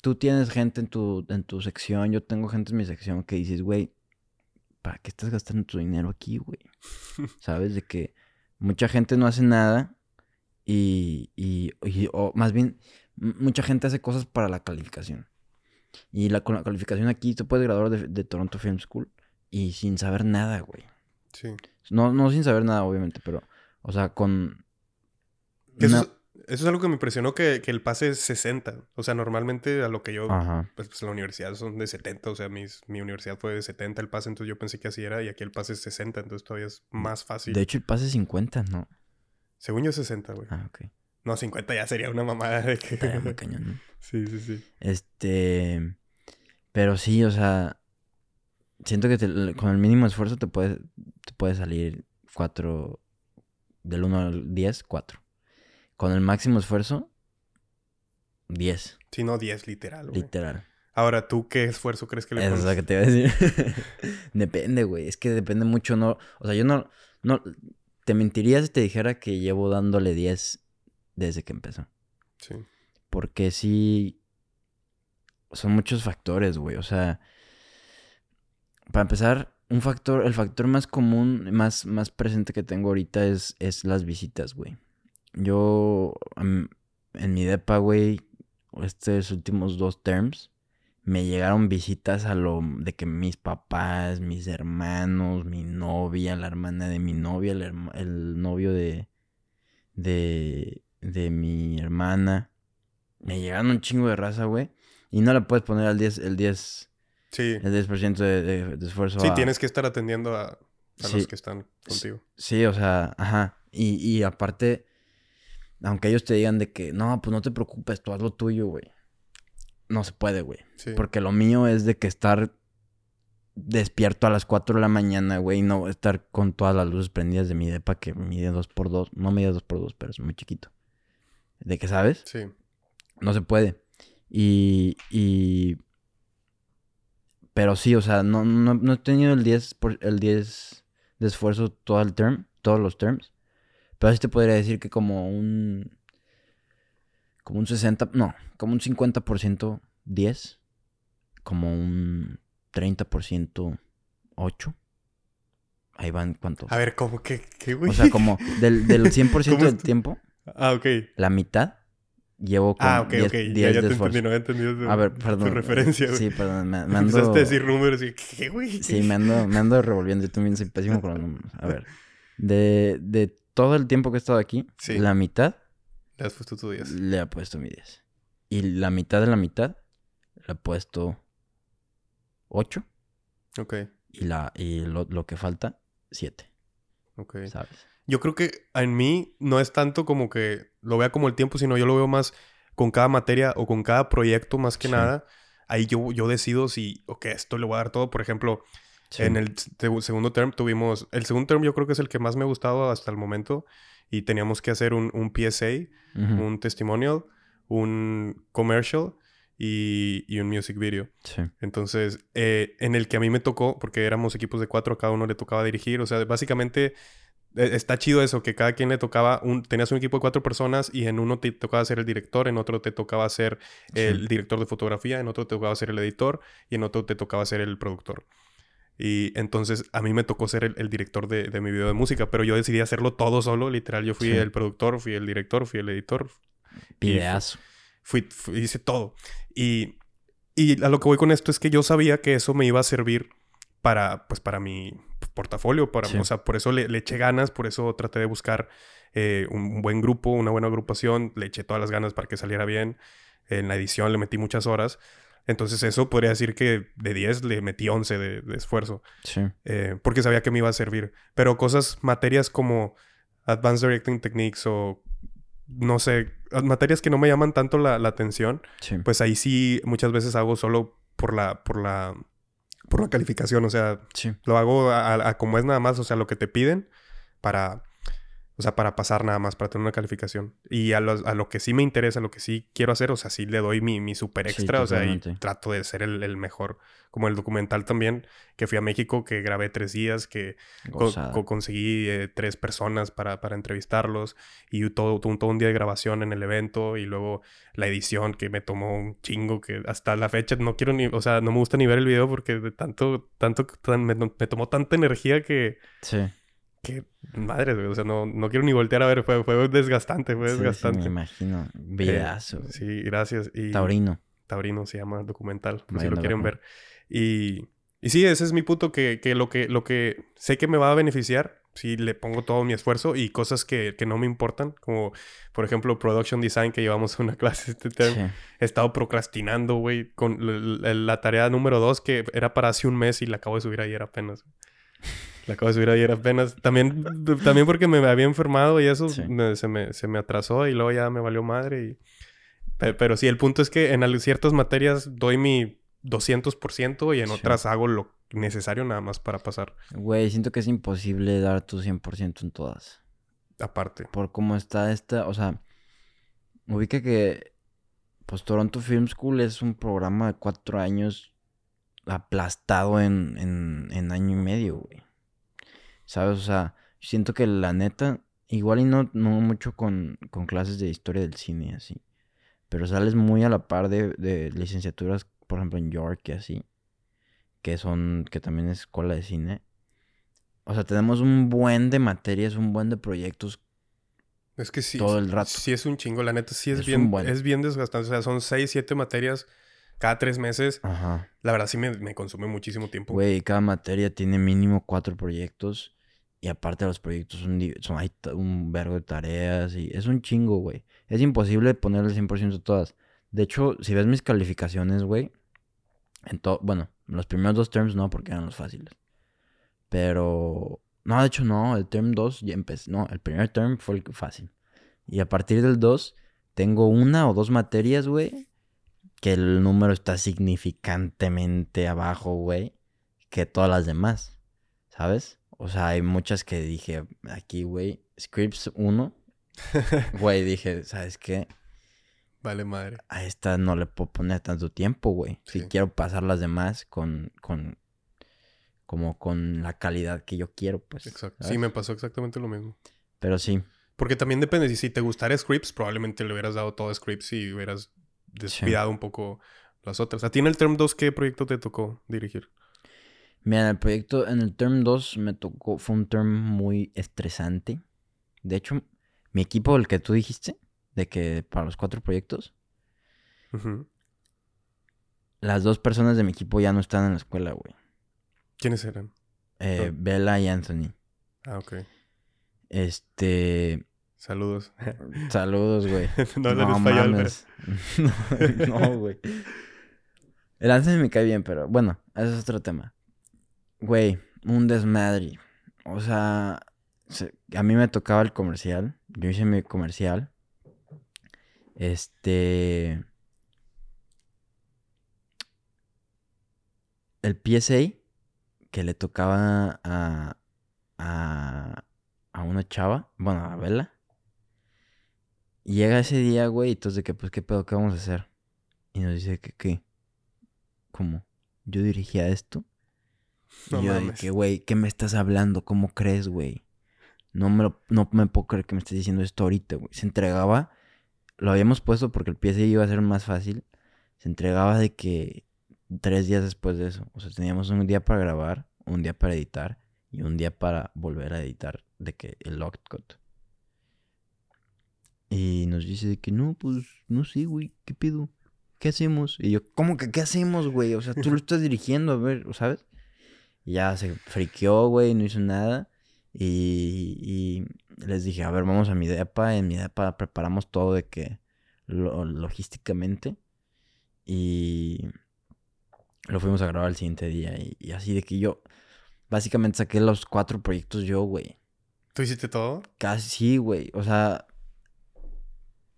tú tienes gente en tu, en tu sección, yo tengo gente en mi sección que dices, güey, ¿para qué estás gastando tu dinero aquí, güey? ¿Sabes? De que mucha gente no hace nada y, y, o más bien, mucha gente hace cosas para la calificación. Y la, con la calificación aquí, tú puedes graduar de, Toronto Film School y sin saber nada, güey. Sí. No, no sin saber nada, obviamente, pero, o sea, con... Eso, es algo que me impresionó que, el pase es 60. O sea, normalmente a lo que yo, pues, pues, la universidad son de 70. O sea, mis, mi universidad fue de 70 el pase, entonces yo pensé que así era y aquí el pase es 60, entonces todavía es más fácil. De hecho, el pase es 50, ¿no? Según yo 60, güey. Ah, ok. No, 50 ya sería una mamada de que... muy cañón, ¿no? Sí, sí, sí. Este... Pero sí, o sea... Siento que con el mínimo esfuerzo te puede, te puede salir 4... Del 1 al 10, 4. Con el máximo esfuerzo, 10. Sí, no 10, literal, güey. Literal. Ahora, ¿tú qué esfuerzo crees que le pones? Eso es lo que te iba a decir. depende, güey. Es que depende mucho, ¿no? O sea, yo no... no te mentiría si te dijera que llevo dándole 10 desde que empezó. Sí. Porque sí. Son muchos factores, güey. O sea. Para empezar, un factor, el factor más común, más, más presente que tengo ahorita es, es las visitas, güey. Yo, en mi depa, güey, estos últimos dos terms, me llegaron visitas a lo de que mis papás, mis hermanos, mi novia, la hermana de mi novia, el novio de, de, de mi hermana. Me llegaron un chingo de raza, güey. Y no le puedes poner al 10, el 10, sí. el 10% de, de, esfuerzo. Sí, tienes que estar atendiendo a, a los que están contigo. Sí, o sea, ajá. Y, y aparte, aunque ellos te digan de que, no, pues no te preocupes, tú haz lo tuyo, güey. No se puede, güey. Sí. Porque lo mío es de que estar despierto a las 4 de la mañana, güey, no estar con todas las luces prendidas de mi depa que mide 2x2. No mide 2x2, pero es muy chiquito. ¿De qué sabes? Sí. No se puede. Y, y... Pero sí, o sea, no, no, he tenido el 10, por, el 10 de esfuerzo todo el term, todos los terms. Pero así te podría decir que como un... Como un 60, no, como un 50% 10. Como un 30% 8. Ahí van, ¿cuántos? A ver, ¿cómo que, qué, güey? O sea, como del, del 100% del tiempo. Ah, ok. La mitad llevo con ah, ok, 10, ok. ya, ya te entendí, no había entendido A ver, perdón. Tu referencia, güey. Sí, perdón. Me, me ando... Empezaste a decir números y... ¿Qué, güey? Sí, me ando, me ando revolviendo. Yo también soy pésimo con los números. A ver. De, de todo el tiempo que he estado aquí, la mitad... Le has puesto tu 10. Le he puesto mi 10. Y la mitad de la mitad le he puesto 8. Ok. Y, la, y lo, lo que falta, 7. Ok. ¿Sabes? Yo creo que en mí no es tanto como que lo vea como el tiempo, sino yo lo veo más con cada materia o con cada proyecto más que nada. Ahí yo, yo decido si, ok, esto le voy a dar todo. Por ejemplo, en el segundo term tuvimos, el segundo term yo creo que es el que más me ha gustado hasta el momento y teníamos que hacer un, un PSA, un testimonial, un commercial y, y un music video. Sí. Entonces, eh, en el que a mí me tocó, porque éramos equipos de cuatro, cada uno le tocaba dirigir, o sea, básicamente está chido eso, que cada quien le tocaba, un, tenías un equipo de cuatro personas y en uno te tocaba ser el director, en otro te tocaba ser el director de fotografía, en otro te tocaba ser el editor y en otro te tocaba ser el productor. Y entonces a mí me tocó ser el, director de, mi video de música, pero yo decidí hacerlo todo solo, literal. Yo fui el productor, fui el director, fui el editor. Videazo. Fui, hice todo. Y, y a lo que voy con esto es que yo sabía que eso me iba a servir para, pues, para mi, portafolio. Para, O sea, por eso le, eché ganas, por eso traté de buscar eh, un, buen grupo, una buena agrupación, le eché todas las ganas para que saliera bien. en la edición le metí muchas horas. Entonces eso podría decir que de 10 le metí 11 de, esfuerzo. Sí. Eh, porque sabía que me iba a servir. Pero cosas, materias como Advanced Directing Techniques o no sé, materias que no me llaman tanto la, atención, pues ahí sí muchas veces hago solo por la, por la, por la calificación. O sea, lo hago a, como es nada más, o sea, lo que te piden para o sea, para pasar nada más, para tener una calificación. Y a, lo que sí me interesa, a lo que sí quiero hacer, o sea, sí le doy mi, mi super extra, o sea, y trato de ser el, mejor. Como el documental también, que fui a México, que grabé tres días, que conseguí eh, tres personas para, para entrevistarlos, y todo, todo, un día de grabación en el evento, y luego la edición que me tomó un chingo, que hasta la fecha no quiero ni, o sea, no me gusta ni ver el video porque de tanto, tanto, me, me tomó tanta energía que... Sí que madre, O sea, no, no quiero ni voltear a ver. Fue, fue desgastante, fue desgastante. Sí, me imagino. Eh, sí, gracias. Y, Taurino. Taurino se llama documental, por si lo quieren ver. Y, y sí, ese es mi punto, que, que, lo que lo que sé que me va a beneficiar, si le pongo todo mi esfuerzo y cosas que, que no me importan, como por ejemplo Production Design, que llevamos una clase este tema. He estado procrastinando, güey, con la, tarea número dos, que era para hace un mes y la acabo de subir ayer apenas. La acabo de subir ayer apenas. También, también porque me había enfermado y eso se, me, se, me, atrasó y luego ya me valió madre. Y... Pero, sí, el punto es que en ciertas materias doy mi 200% y en otras hago lo necesario nada más para pasar. Güey, siento que es imposible dar tu 100% en todas. Aparte. Por cómo está esta, o sea, ubica que pues Toronto Film School es un programa de cuatro años aplastado en, en, en año y medio, güey. ¿Sabes? O sea, siento que la neta, igual y no, no mucho con, con clases de historia del cine así. Pero sales muy a la par de, de licenciaturas, por ejemplo, en York y así. Que son, que también es escuela de cine. O sea, tenemos un buen de materias, un buen de proyectos. Es que sí. Todo el rato. Sí es un chingo, la neta sí es, bien, es bien desgastante. O sea, son seis, siete materias cada tres meses. Ajá. La verdad sí me, me consume muchísimo tiempo. Güey, cada materia tiene mínimo cuatro proyectos. Y aparte los proyectos son, hay un vergo de tareas y es un chingo, güey. Es imposible ponerle el 100% todas. De hecho, si ves mis calificaciones, güey, en todo, bueno, los primeros dos terms no, porque eran los fáciles. Pero, no, de hecho no, el term 2 ya empecé, no, el primer term fue el fácil. Y a partir del 2 tengo una o dos materias, güey, que el número está significantemente abajo, güey, que todas las demás, ¿sabes? O sea, hay muchas que dije aquí, güey, Scripts 1. Güey, dije, ¿sabes qué? Vale madre. A esta no le puedo poner tanto tiempo, güey. Si quiero pasar las demás con, con, como con la calidad que yo quiero, pues. Exacto. Sí, me pasó exactamente lo mismo. Pero sí. Porque también depende, si te gustara Scripts, probablemente le hubieras dado todo Scripts y hubieras descuidado un poco las otras. ¿A ti en el Term 2 qué proyecto te tocó dirigir? Mira, el proyecto, en el term 2 me tocó, fue un term muy estresante. De hecho, mi equipo, el que tú dijiste, de que para los cuatro proyectos, las dos personas de mi equipo ya no están en la escuela, güey. ¿Quiénes eran? Eh, Bella y Anthony. Ah, ok. Este. Saludos. Saludos, güey. no, no, no, no, güey. El Anthony me cae bien, pero bueno, ese es otro tema. Güey, un desmadre. O sea, a mí me tocaba el comercial. Yo hice mi comercial. Este. El PSA que le tocaba a, a, a una chava, bueno, a Bella. llega ese día, güey, y entonces de que, pues, ¿qué pedo? ¿Qué vamos a hacer? Y nos dice que, ¿qué? ¿Cómo? Yo dirigía esto. No y yo de que, güey, ¿qué me estás hablando? ¿Cómo crees, güey? No me, no me puedo creer que me estés diciendo esto ahorita, güey. Se entregaba, lo habíamos puesto porque el pie iba a ser más fácil. Se entregaba de que tres días después de eso. O sea, teníamos un día para grabar, un día para editar y un día para volver a editar de que el locked cut. Y nos dice de que no, pues no sé, güey, ¿qué pido? ¿Qué hacemos? Y yo, ¿cómo que qué hacemos, güey? O sea, tú lo estás dirigiendo, a ver, ¿sabes? Ya se friqueó, güey, no hizo nada. Y, y, les dije, a ver, vamos a mi depa. En mi depa preparamos todo de que logísticamente. Y lo fuimos a grabar el siguiente día. Y, así de que yo, básicamente saqué los cuatro proyectos yo, güey. ¿Tú hiciste todo? Casi, güey. O sea,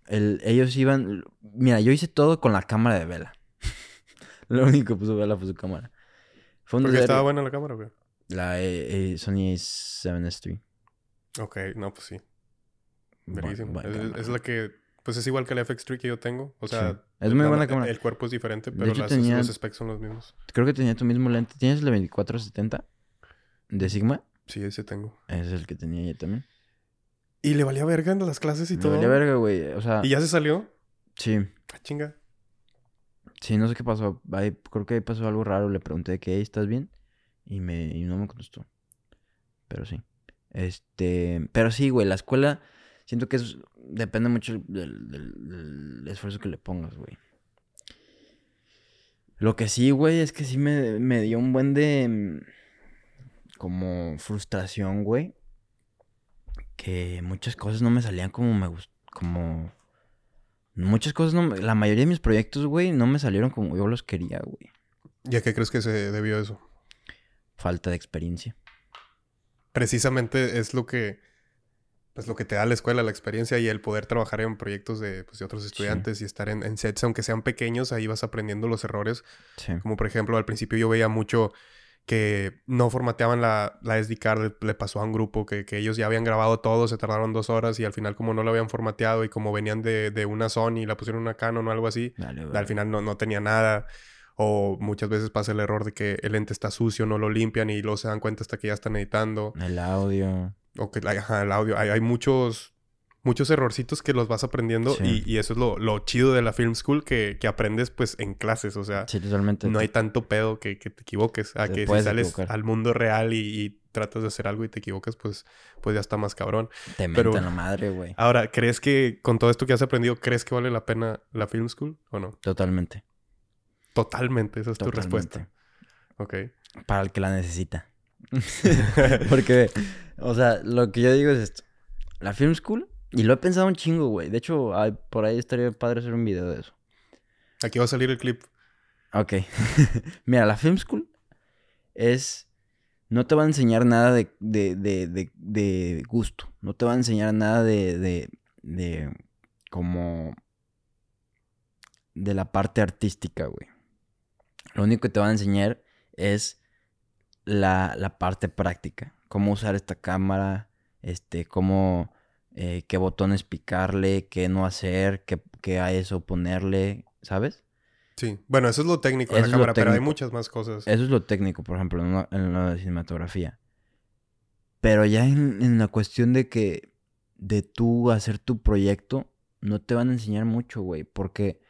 el, ellos iban... Mira, yo hice todo con la cámara de vela. Lo único que puso vela fue su cámara. Fue ¿Porque estaba buena la cámara, güey? La eh, eh, Sony A7S III. Ok, no, pues sí. Verísimo. es, la que... Pues es igual que la FX3 que yo tengo. O sea... Es muy buena cámara. El cuerpo es diferente, pero los specs son los mismos. Creo que tenía tu mismo lente. ¿Tienes el 2470 de Sigma? Sí, ese tengo. Ese es el que tenía yo también. ¿Y le valía verga en las clases y todo? Le valía verga, güey. O sea... ¿Y ya se salió? Sí. Ah, chinga. Sí, no sé qué pasó. creo que ahí pasó algo raro. Le pregunté que, ¿estás bien? Y, me, y no me contestó. Pero sí. Este... Pero sí, güey. La escuela... Siento que depende mucho del, del esfuerzo que le pongas, güey. Lo que sí, güey, es que sí me, me dio un buen de... Mm, como frustración, güey. Que muchas cosas no me salían como me gust como muchas cosas no la mayoría de mis proyectos, güey, no me salieron como yo los quería, güey. ¿Y a qué crees que se debió eso? Falta de experiencia. Precisamente es lo que pues lo que te da la escuela, la experiencia y el poder trabajar en proyectos de, pues, de otros estudiantes y estar en, en, sets, aunque sean pequeños, ahí vas aprendiendo los errores. Sí. Como por ejemplo, al principio yo veía mucho que no formateaban la, la SD card, le, pasó a un grupo que, que, ellos ya habían grabado todo, se tardaron dos horas y al final como no lo habían formateado y como venían de, de una Sony y la pusieron una Canon o algo así, al final no, no tenía nada. O muchas veces pasa el error de que el lente está sucio, no lo limpian y luego se dan cuenta hasta que ya están editando. El audio. O que ajá, el audio. Hay, hay muchos muchos errorcitos que los vas aprendiendo y, y, eso es lo, lo, chido de la film school que, que, aprendes pues en clases, o sea, sí, totalmente. no hay tanto pedo que, que te equivoques, a que si sales al mundo real y, tratas de hacer algo y te equivocas, pues, pues ya está más cabrón. Te Pero, la madre, güey. Ahora, ¿crees que con todo esto que has aprendido, crees que vale la pena la film school o no? Totalmente. Totalmente, esa es tu respuesta. Ok. Para el que la necesita. Porque, o sea, lo que yo digo es esto. La film school y lo he pensado un chingo, güey. De hecho, por ahí estaría padre hacer un video de eso. Aquí va a salir el clip. Ok. Mira, la Film School es... No te va a enseñar nada de, de, de, de gusto. No te va a enseñar nada de, de, de... como... De la parte artística, güey. Lo único que te va a enseñar es la, la parte práctica. Cómo usar esta cámara. Este, cómo eh, qué botones picarle, qué no hacer, qué, a eso ponerle, ¿sabes? Sí, bueno, eso es lo técnico de la cámara, pero hay muchas más cosas. Eso es lo técnico, por ejemplo, en la, cinematografía. Pero ya en, la cuestión de que, de tú hacer tu proyecto, no te van a enseñar mucho, güey, porque,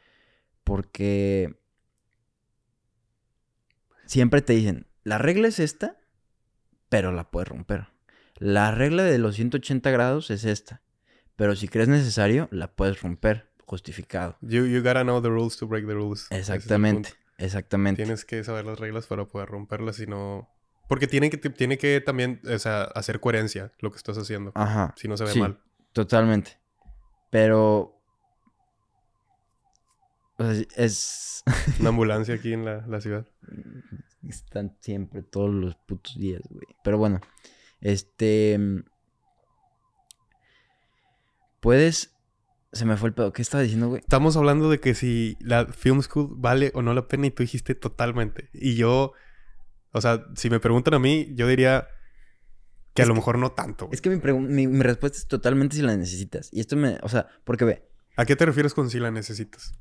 porque siempre te dicen, la regla es esta, pero la puedes romper. La regla de los 180 grados es esta. Pero si crees necesario, la puedes romper, justificado. You, you gotta know the rules to break the rules. Exactamente, exactamente. Tienes que saber las reglas para poder romperlas y no... Porque tiene que, tiene que también o sea, hacer coherencia lo que estás haciendo. Ajá. Si no se ve sí, mal. Totalmente. Pero... Es... Una ambulancia aquí en la, la ciudad. Están siempre todos los putos días, güey. Pero bueno. Este. Puedes. Se me fue el pedo. ¿Qué estaba diciendo, güey? Estamos hablando de que si la Film School vale o no la pena y tú dijiste totalmente. Y yo. O sea, si me preguntan a mí, yo diría que a lo mejor no tanto. Es que mi, mi, respuesta es totalmente si la necesitas. Y esto me. O sea, porque ve. ¿A qué te refieres con si la necesitas?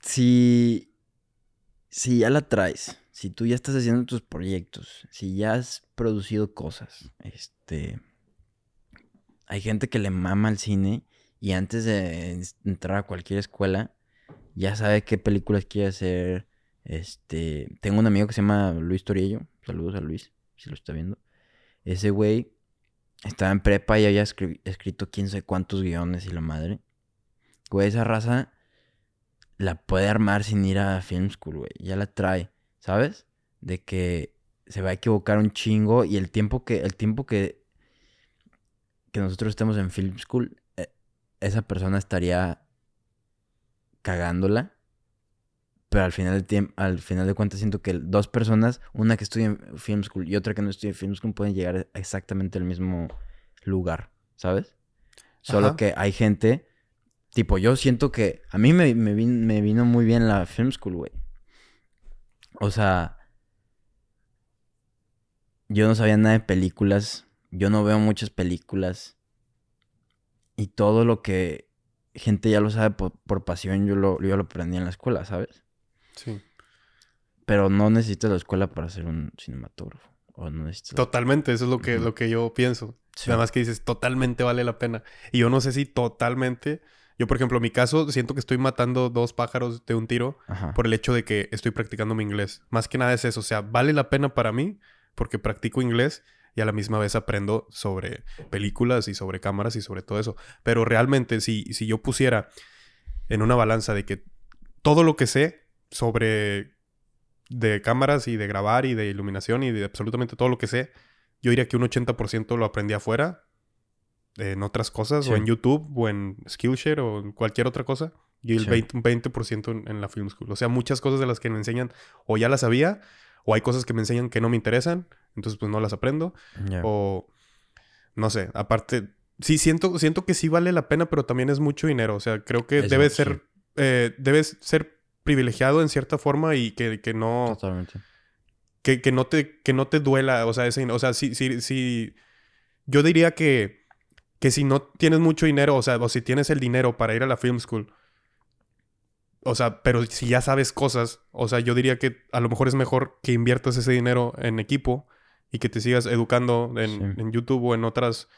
Si. Si ya la traes si tú ya estás haciendo tus proyectos, si ya has producido cosas, este, hay gente que le mama al cine y antes de entrar a cualquier escuela ya sabe qué películas quiere hacer. Este, tengo un amigo que se llama Luis Toriello, saludos a Luis, si lo está viendo. Ese güey estaba en prepa y había escrito quién sabe cuántos guiones y la madre. Güey, esa raza la puede armar sin ir a film school, güey. Ya la trae. ¿Sabes? De que se va a equivocar un chingo y el tiempo que, el tiempo que, que nosotros estemos en film school esa persona estaría cagándola. Pero al final, de al final de cuentas siento que dos personas, una que estudia en film school y otra que no estudia en film school, pueden llegar exactamente al mismo lugar, ¿sabes? Solo que hay gente, tipo, yo siento que a mí me, me, me vino muy bien la film school, güey. O sea, yo no sabía nada de películas, yo no veo muchas películas. Y todo lo que gente ya lo sabe por, pasión, yo lo, yo lo aprendí en la escuela, ¿sabes? Sí. Pero no necesitas la escuela para ser un cinematógrafo. O no necesitas... Totalmente, eso es lo que, lo que yo pienso. Además que dices, totalmente vale la pena. Y yo no sé si totalmente... Yo, por ejemplo, en mi caso, siento que estoy matando dos pájaros de un tiro por el hecho de que estoy practicando mi inglés. Más que nada es eso. O sea, vale la pena para mí porque practico inglés y a la misma vez aprendo sobre películas y sobre cámaras y sobre todo eso. Pero realmente, si, si yo pusiera en una balanza de que todo lo que sé sobre de cámaras y de grabar y de iluminación y de absolutamente todo lo que sé, yo diría que un 80% lo aprendí afuera, en otras cosas, o en YouTube, o en Skillshare, o en cualquier otra cosa. Y el 20%, en, la Film School. O sea, muchas cosas de las que me enseñan o ya las sabía, o hay cosas que me enseñan que no me interesan, entonces pues no las aprendo. O no sé, aparte, sí siento, siento que sí vale la pena, pero también es mucho dinero. O sea, creo que debe ser, eh, debes ser privilegiado en cierta forma y que, que no... Totalmente. Que, que, no te, que no te duela, o sea, ese, o sea, si, si, si, yo diría que, que si no tienes mucho dinero, o sea, o si tienes el dinero para ir a la film school, o sea, pero si ya sabes cosas, o sea, yo diría que a lo mejor es mejor que inviertas ese dinero en equipo y que te sigas educando en, en YouTube o en otras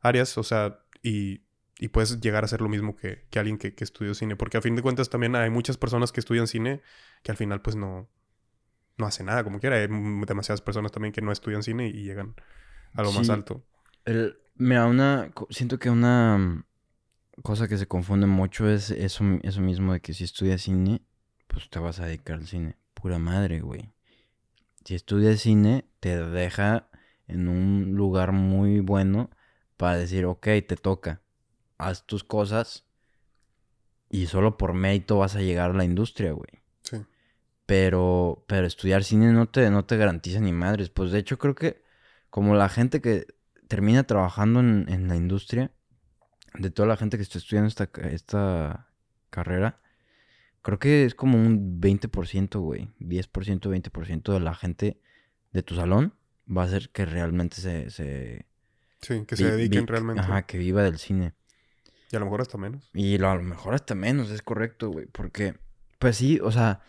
áreas, o sea, y y puedes llegar a ser lo mismo que, alguien que, que, estudió cine. Porque a fin de cuentas también hay muchas personas que estudian cine que al final pues no, no hacen nada como quiera. Hay demasiadas personas también que no estudian cine y llegan a lo más alto. El, mira, una, siento que una cosa que se confunde mucho es eso, eso mismo de que si estudias cine, pues te vas a dedicar al cine. Pura madre, güey. Si estudias cine, te deja en un lugar muy bueno para decir, ok, te toca haz tus cosas y solo por mérito vas a llegar a la industria, güey. Sí. Pero, pero estudiar cine no te, no te garantiza ni madres. Pues de hecho creo que como la gente que termina trabajando en, la industria, de toda la gente que está estudiando esta, esta carrera, creo que es como un 20%, güey. 10%, 20% de la gente de tu salón va a ser que realmente se... se sí, que se dediquen realmente. Ajá, que viva del cine. Y a lo mejor hasta menos. Y a lo mejor hasta menos, es correcto, güey. Porque, pues sí, o sea.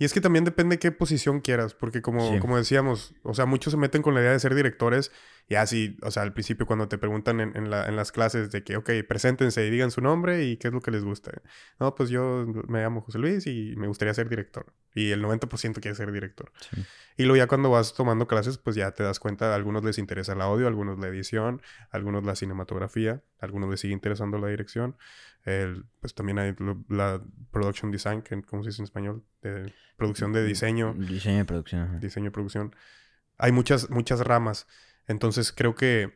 Y es que también depende qué posición quieras, porque como, como decíamos, o sea, muchos se meten con la idea de ser directores y así, o sea, al principio cuando te preguntan en, en, la, en, las clases de que, ok, preséntense y digan su nombre y qué es lo que les gusta. No, pues yo me llamo José Luis y me gustaría ser director. Y el 90% quiere ser director. Y luego ya cuando vas tomando clases, pues ya te das cuenta, a algunos les interesa el audio, a algunos la edición, a algunos la cinematografía, a algunos les sigue interesando la dirección. El, pues también hay la production design, que, ¿cómo se dice en español? De producción de diseño. Diseño y producción. Diseño y producción. Hay muchas, muchas ramas. Entonces creo que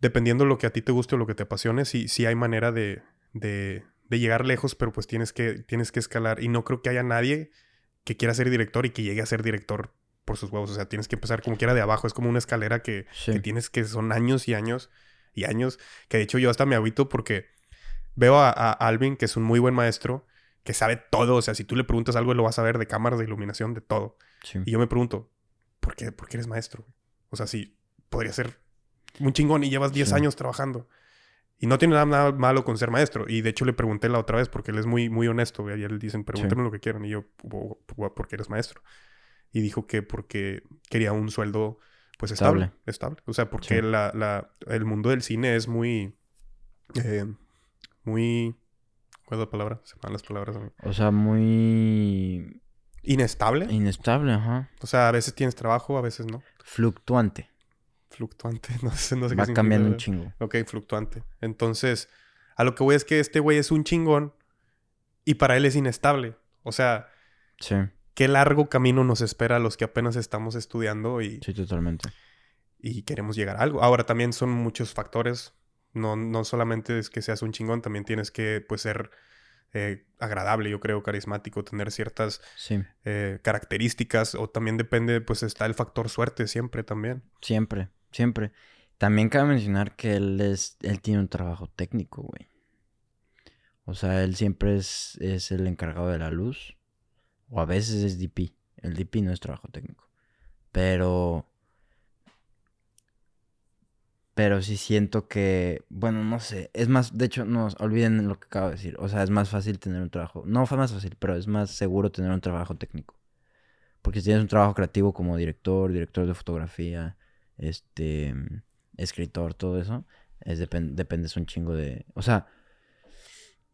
dependiendo de lo que a ti te guste o lo que te apasione, sí, sí hay manera de, de, de, llegar lejos, pero pues tienes que, tienes que escalar. Y no creo que haya nadie que quiera ser director y que llegue a ser director por sus huevos. O sea, tienes que empezar como quiera de abajo. Es como una escalera que, tienes que son años y años y años. Que de hecho yo hasta me habito porque veo a, Alvin, que es un muy buen maestro, que sabe todo. O sea, si tú le preguntas algo, lo vas a ver de cámaras, de iluminación, de todo. Y yo me pregunto, ¿por qué, ¿por qué eres maestro? O sea, si podría ser un chingón y llevas 10 años trabajando. Y no tiene nada, malo con ser maestro. Y de hecho le pregunté la otra vez porque él es muy, muy honesto. Y le dicen, pregúntame lo que quieran. Y yo, ¿por qué eres maestro? Y dijo que porque quería un sueldo, pues estable. Estable. O sea, porque la, la, el mundo del cine es muy... Eh, muy... ¿Cuál es la palabra? Se van las palabras a mí. O sea, muy... Inestable. Inestable, ajá. O sea, a veces tienes trabajo, a veces no. Fluctuante. Fluctuante, no sé, no sé Va cambiando un chingo. Ok, fluctuante. Entonces, a lo que voy es que este güey es un chingón y para él es inestable. O sea, sí. qué largo camino nos espera a los que apenas estamos estudiando y... Sí, totalmente. Y queremos llegar a algo. Ahora, también son muchos factores No, no solamente es que seas un chingón, también tienes que pues ser eh, agradable, yo creo, carismático, tener ciertas eh, características o también depende, pues está el factor suerte siempre también. Siempre, siempre. También cabe mencionar que él es, él tiene un trabajo técnico, güey. O sea, él siempre es, es el encargado de la luz. O a veces es DP. El DP no es trabajo técnico. Pero pero sí siento que, bueno, no sé, es más, de hecho, no, olviden lo que acabo de decir, o sea, es más fácil tener un trabajo, no fue más fácil, pero es más seguro tener un trabajo técnico. Porque si tienes un trabajo creativo como director, director de fotografía, este, escritor, todo eso, es dependes un chingo de, o sea,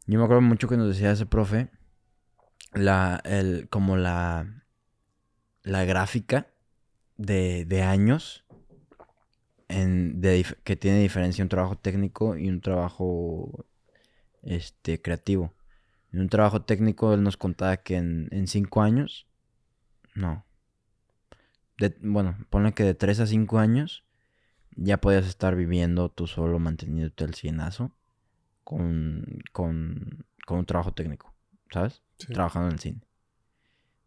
yo me acuerdo mucho que nos decía ese profe, la, el, como la, la gráfica de, de años en, que tiene diferencia un trabajo técnico y un trabajo este, creativo. En un trabajo técnico él nos contaba que en, en cinco años, no. bueno, ponle que de tres a cinco años ya podías estar viviendo tú solo, manteniéndote el cienazo con, con, con un trabajo técnico, ¿sabes? Trabajando en el cine.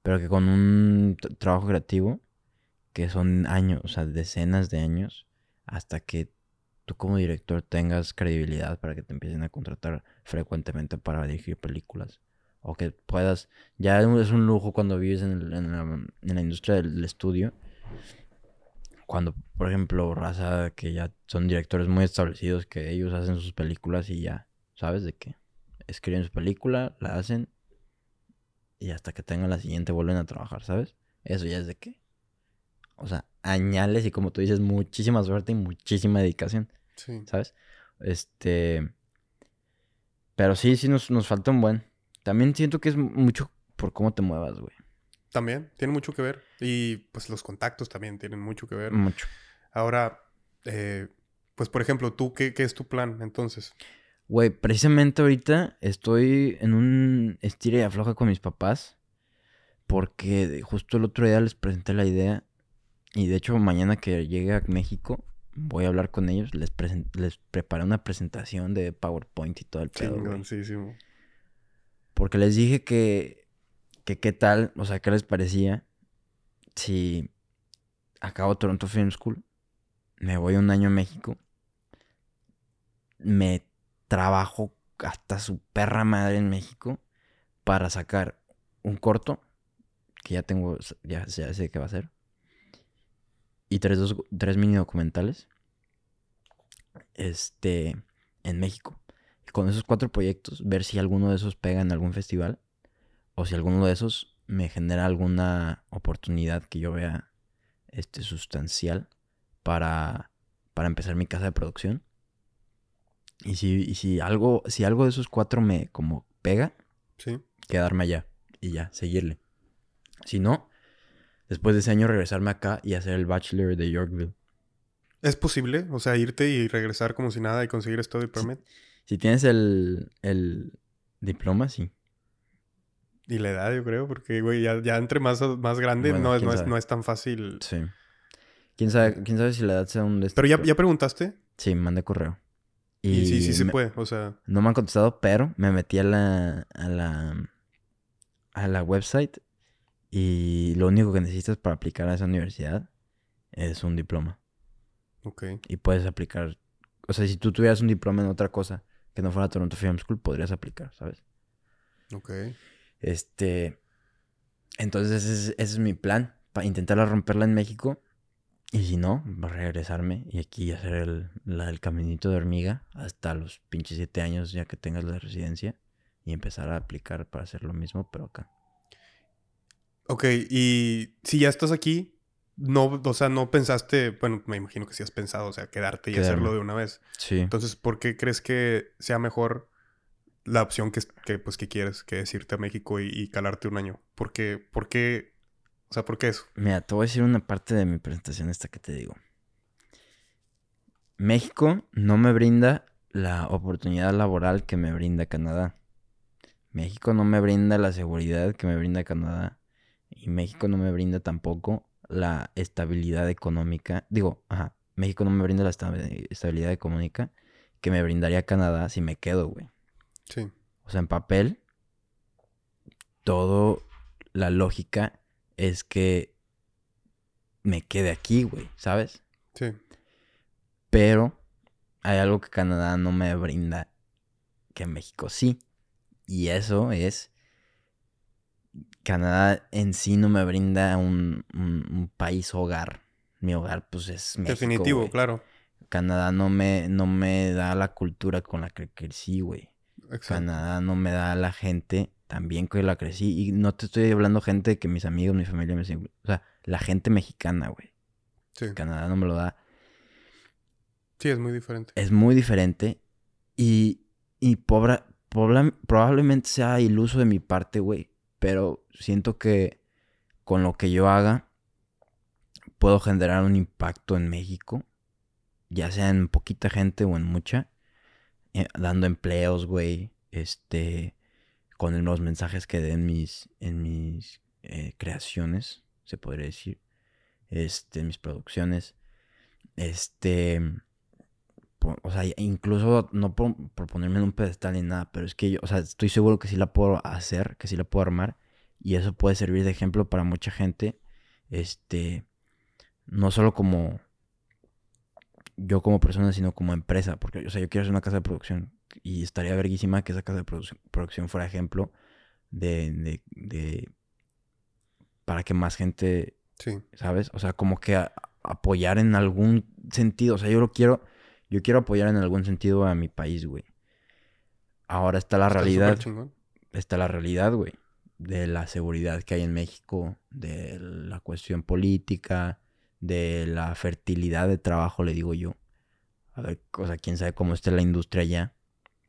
Pero que con un trabajo creativo, que son años, o sea, decenas de años, hasta que tú como director tengas credibilidad para que te empiecen a contratar frecuentemente para dirigir películas. O que puedas, ya es un lujo cuando vives en, la, industria del, estudio. Cuando, por ejemplo, raza que ya son directores muy establecidos, que ellos hacen sus películas y ya, ¿sabes de qué? Escriben su película, la hacen y hasta que tengan la siguiente vuelven a trabajar, ¿sabes? Eso ya es de qué. O sea, añales y como tú dices, muchísima suerte y muchísima dedicación. Sí. ¿Sabes? Este. Pero sí, sí nos, nos falta un buen. También siento que es mucho por cómo te muevas, güey. También, tiene mucho que ver. Y pues los contactos también tienen mucho que ver. Mucho. Ahora, eh, pues por ejemplo, ¿tú qué, qué es tu plan entonces? Güey, precisamente ahorita estoy en un estira y afloja con mis papás. Porque justo el otro día les presenté la idea y de hecho, mañana que llegue a México, voy a hablar con ellos. Les, les preparé una presentación de PowerPoint y todo el pedo. Porque les dije que, que qué tal, o sea, qué les parecía si acabo Toronto Film School, me voy un año a México, me trabajo hasta su perra madre en México para sacar un corto, que ya tengo, ya, ya sé qué va a ser y tres, tres mini documentales este, en México. Y con esos cuatro proyectos, ver si alguno de esos pega en algún festival o si alguno de esos me genera alguna oportunidad que yo vea este, sustancial para, para empezar mi casa de producción. Y si, si, algo, si algo de esos cuatro me como pega, quedarme allá y ya, seguirle. Si no, después de ese año regresarme acá y hacer el bachelor de Yorkville. ¿Es posible? O sea, irte y regresar como si nada y conseguir esto de permit. Si, tienes el, diploma, sí. Y la edad, yo creo, porque, güey, ya, entre más, más grande no, es, no, es, tan fácil. Sí. ¿Quién sabe, ¿Quién sabe si la edad sea un... ¿Pero ya, ya preguntaste? Sí, me mandé correo. Y, sí, sí se puede, o sea... No me han contestado, pero me metí a la... a la... a la website y lo único que necesitas para aplicar a esa universidad es un diploma. Ok. Y puedes aplicar. O sea, si tú tuvieras un diploma en otra cosa que no fuera Toronto Film School, podrías aplicar, ¿sabes? Ok. Este. Entonces, ese es, mi plan. Para intentar romperla en México. Y si no, regresarme y aquí hacer el, el caminito de hormiga hasta los pinches siete años ya que tengas la residencia. Y empezar a aplicar para hacer lo mismo, pero acá. Ok, y si ya estás aquí, no, o sea, no pensaste, bueno, me imagino que sí has pensado, o sea, quedarte y hacerlo de una vez. Sí. Entonces, ¿por qué crees que sea mejor la opción que, que pues, que quieres, que es irte a México y, calarte un año? ¿Por qué, ¿Por qué? O sea, ¿por qué eso? Mira, te voy a decir una parte de mi presentación esta que te digo. México no me brinda la oportunidad laboral que me brinda Canadá. México no me brinda la seguridad que me brinda Canadá. Y México no me brinda tampoco la estabilidad económica. Digo, ajá, México no me brinda la estabilidad económica que me brindaría Canadá si me quedo, güey. Sí. O sea, en papel, todo la lógica es que me quede aquí, güey, ¿sabes? Sí. Pero hay algo que Canadá no me brinda que México sí. Y eso es Canadá en sí no me brinda un, país hogar. Mi hogar, pues, es México. Definitivo, claro. Canadá no me, no me da la cultura con la que crecí, güey. Canadá no me da la gente también que la crecí. Y no te estoy hablando gente que mis amigos, mi familia me O sea, la gente mexicana, güey. Sí. Canadá no me lo da. Sí, es muy diferente. Es muy diferente. Y, y probablemente sea iluso de mi parte, güey pero siento que con lo que yo haga puedo generar un impacto en México, ya sea en poquita gente o en mucha, eh, dando empleos, güey, este, con los mensajes que den mis, en mis eh, creaciones, se podría decir, este, mis producciones, este, o sea, incluso no por, ponerme en un pedestal ni nada, pero es que yo, o sea, estoy seguro que sí la puedo hacer, que sí la puedo armar. Y eso puede servir de ejemplo para mucha gente. Este, no solo como yo como persona, sino como empresa. Porque, o sea, yo quiero hacer una casa de producción. Y estaría verguísima que esa casa de producción fuera ejemplo de, de, de, para que más gente, sí. ¿sabes? O sea, como que apoyar en algún sentido. O sea, yo lo quiero yo quiero apoyar en algún sentido a mi país, güey. Ahora está la realidad. Está la realidad, güey. De la seguridad que hay en México, de la cuestión política, de la fertilidad de trabajo, le digo yo. A ver, o sea, quién sabe cómo está la industria allá.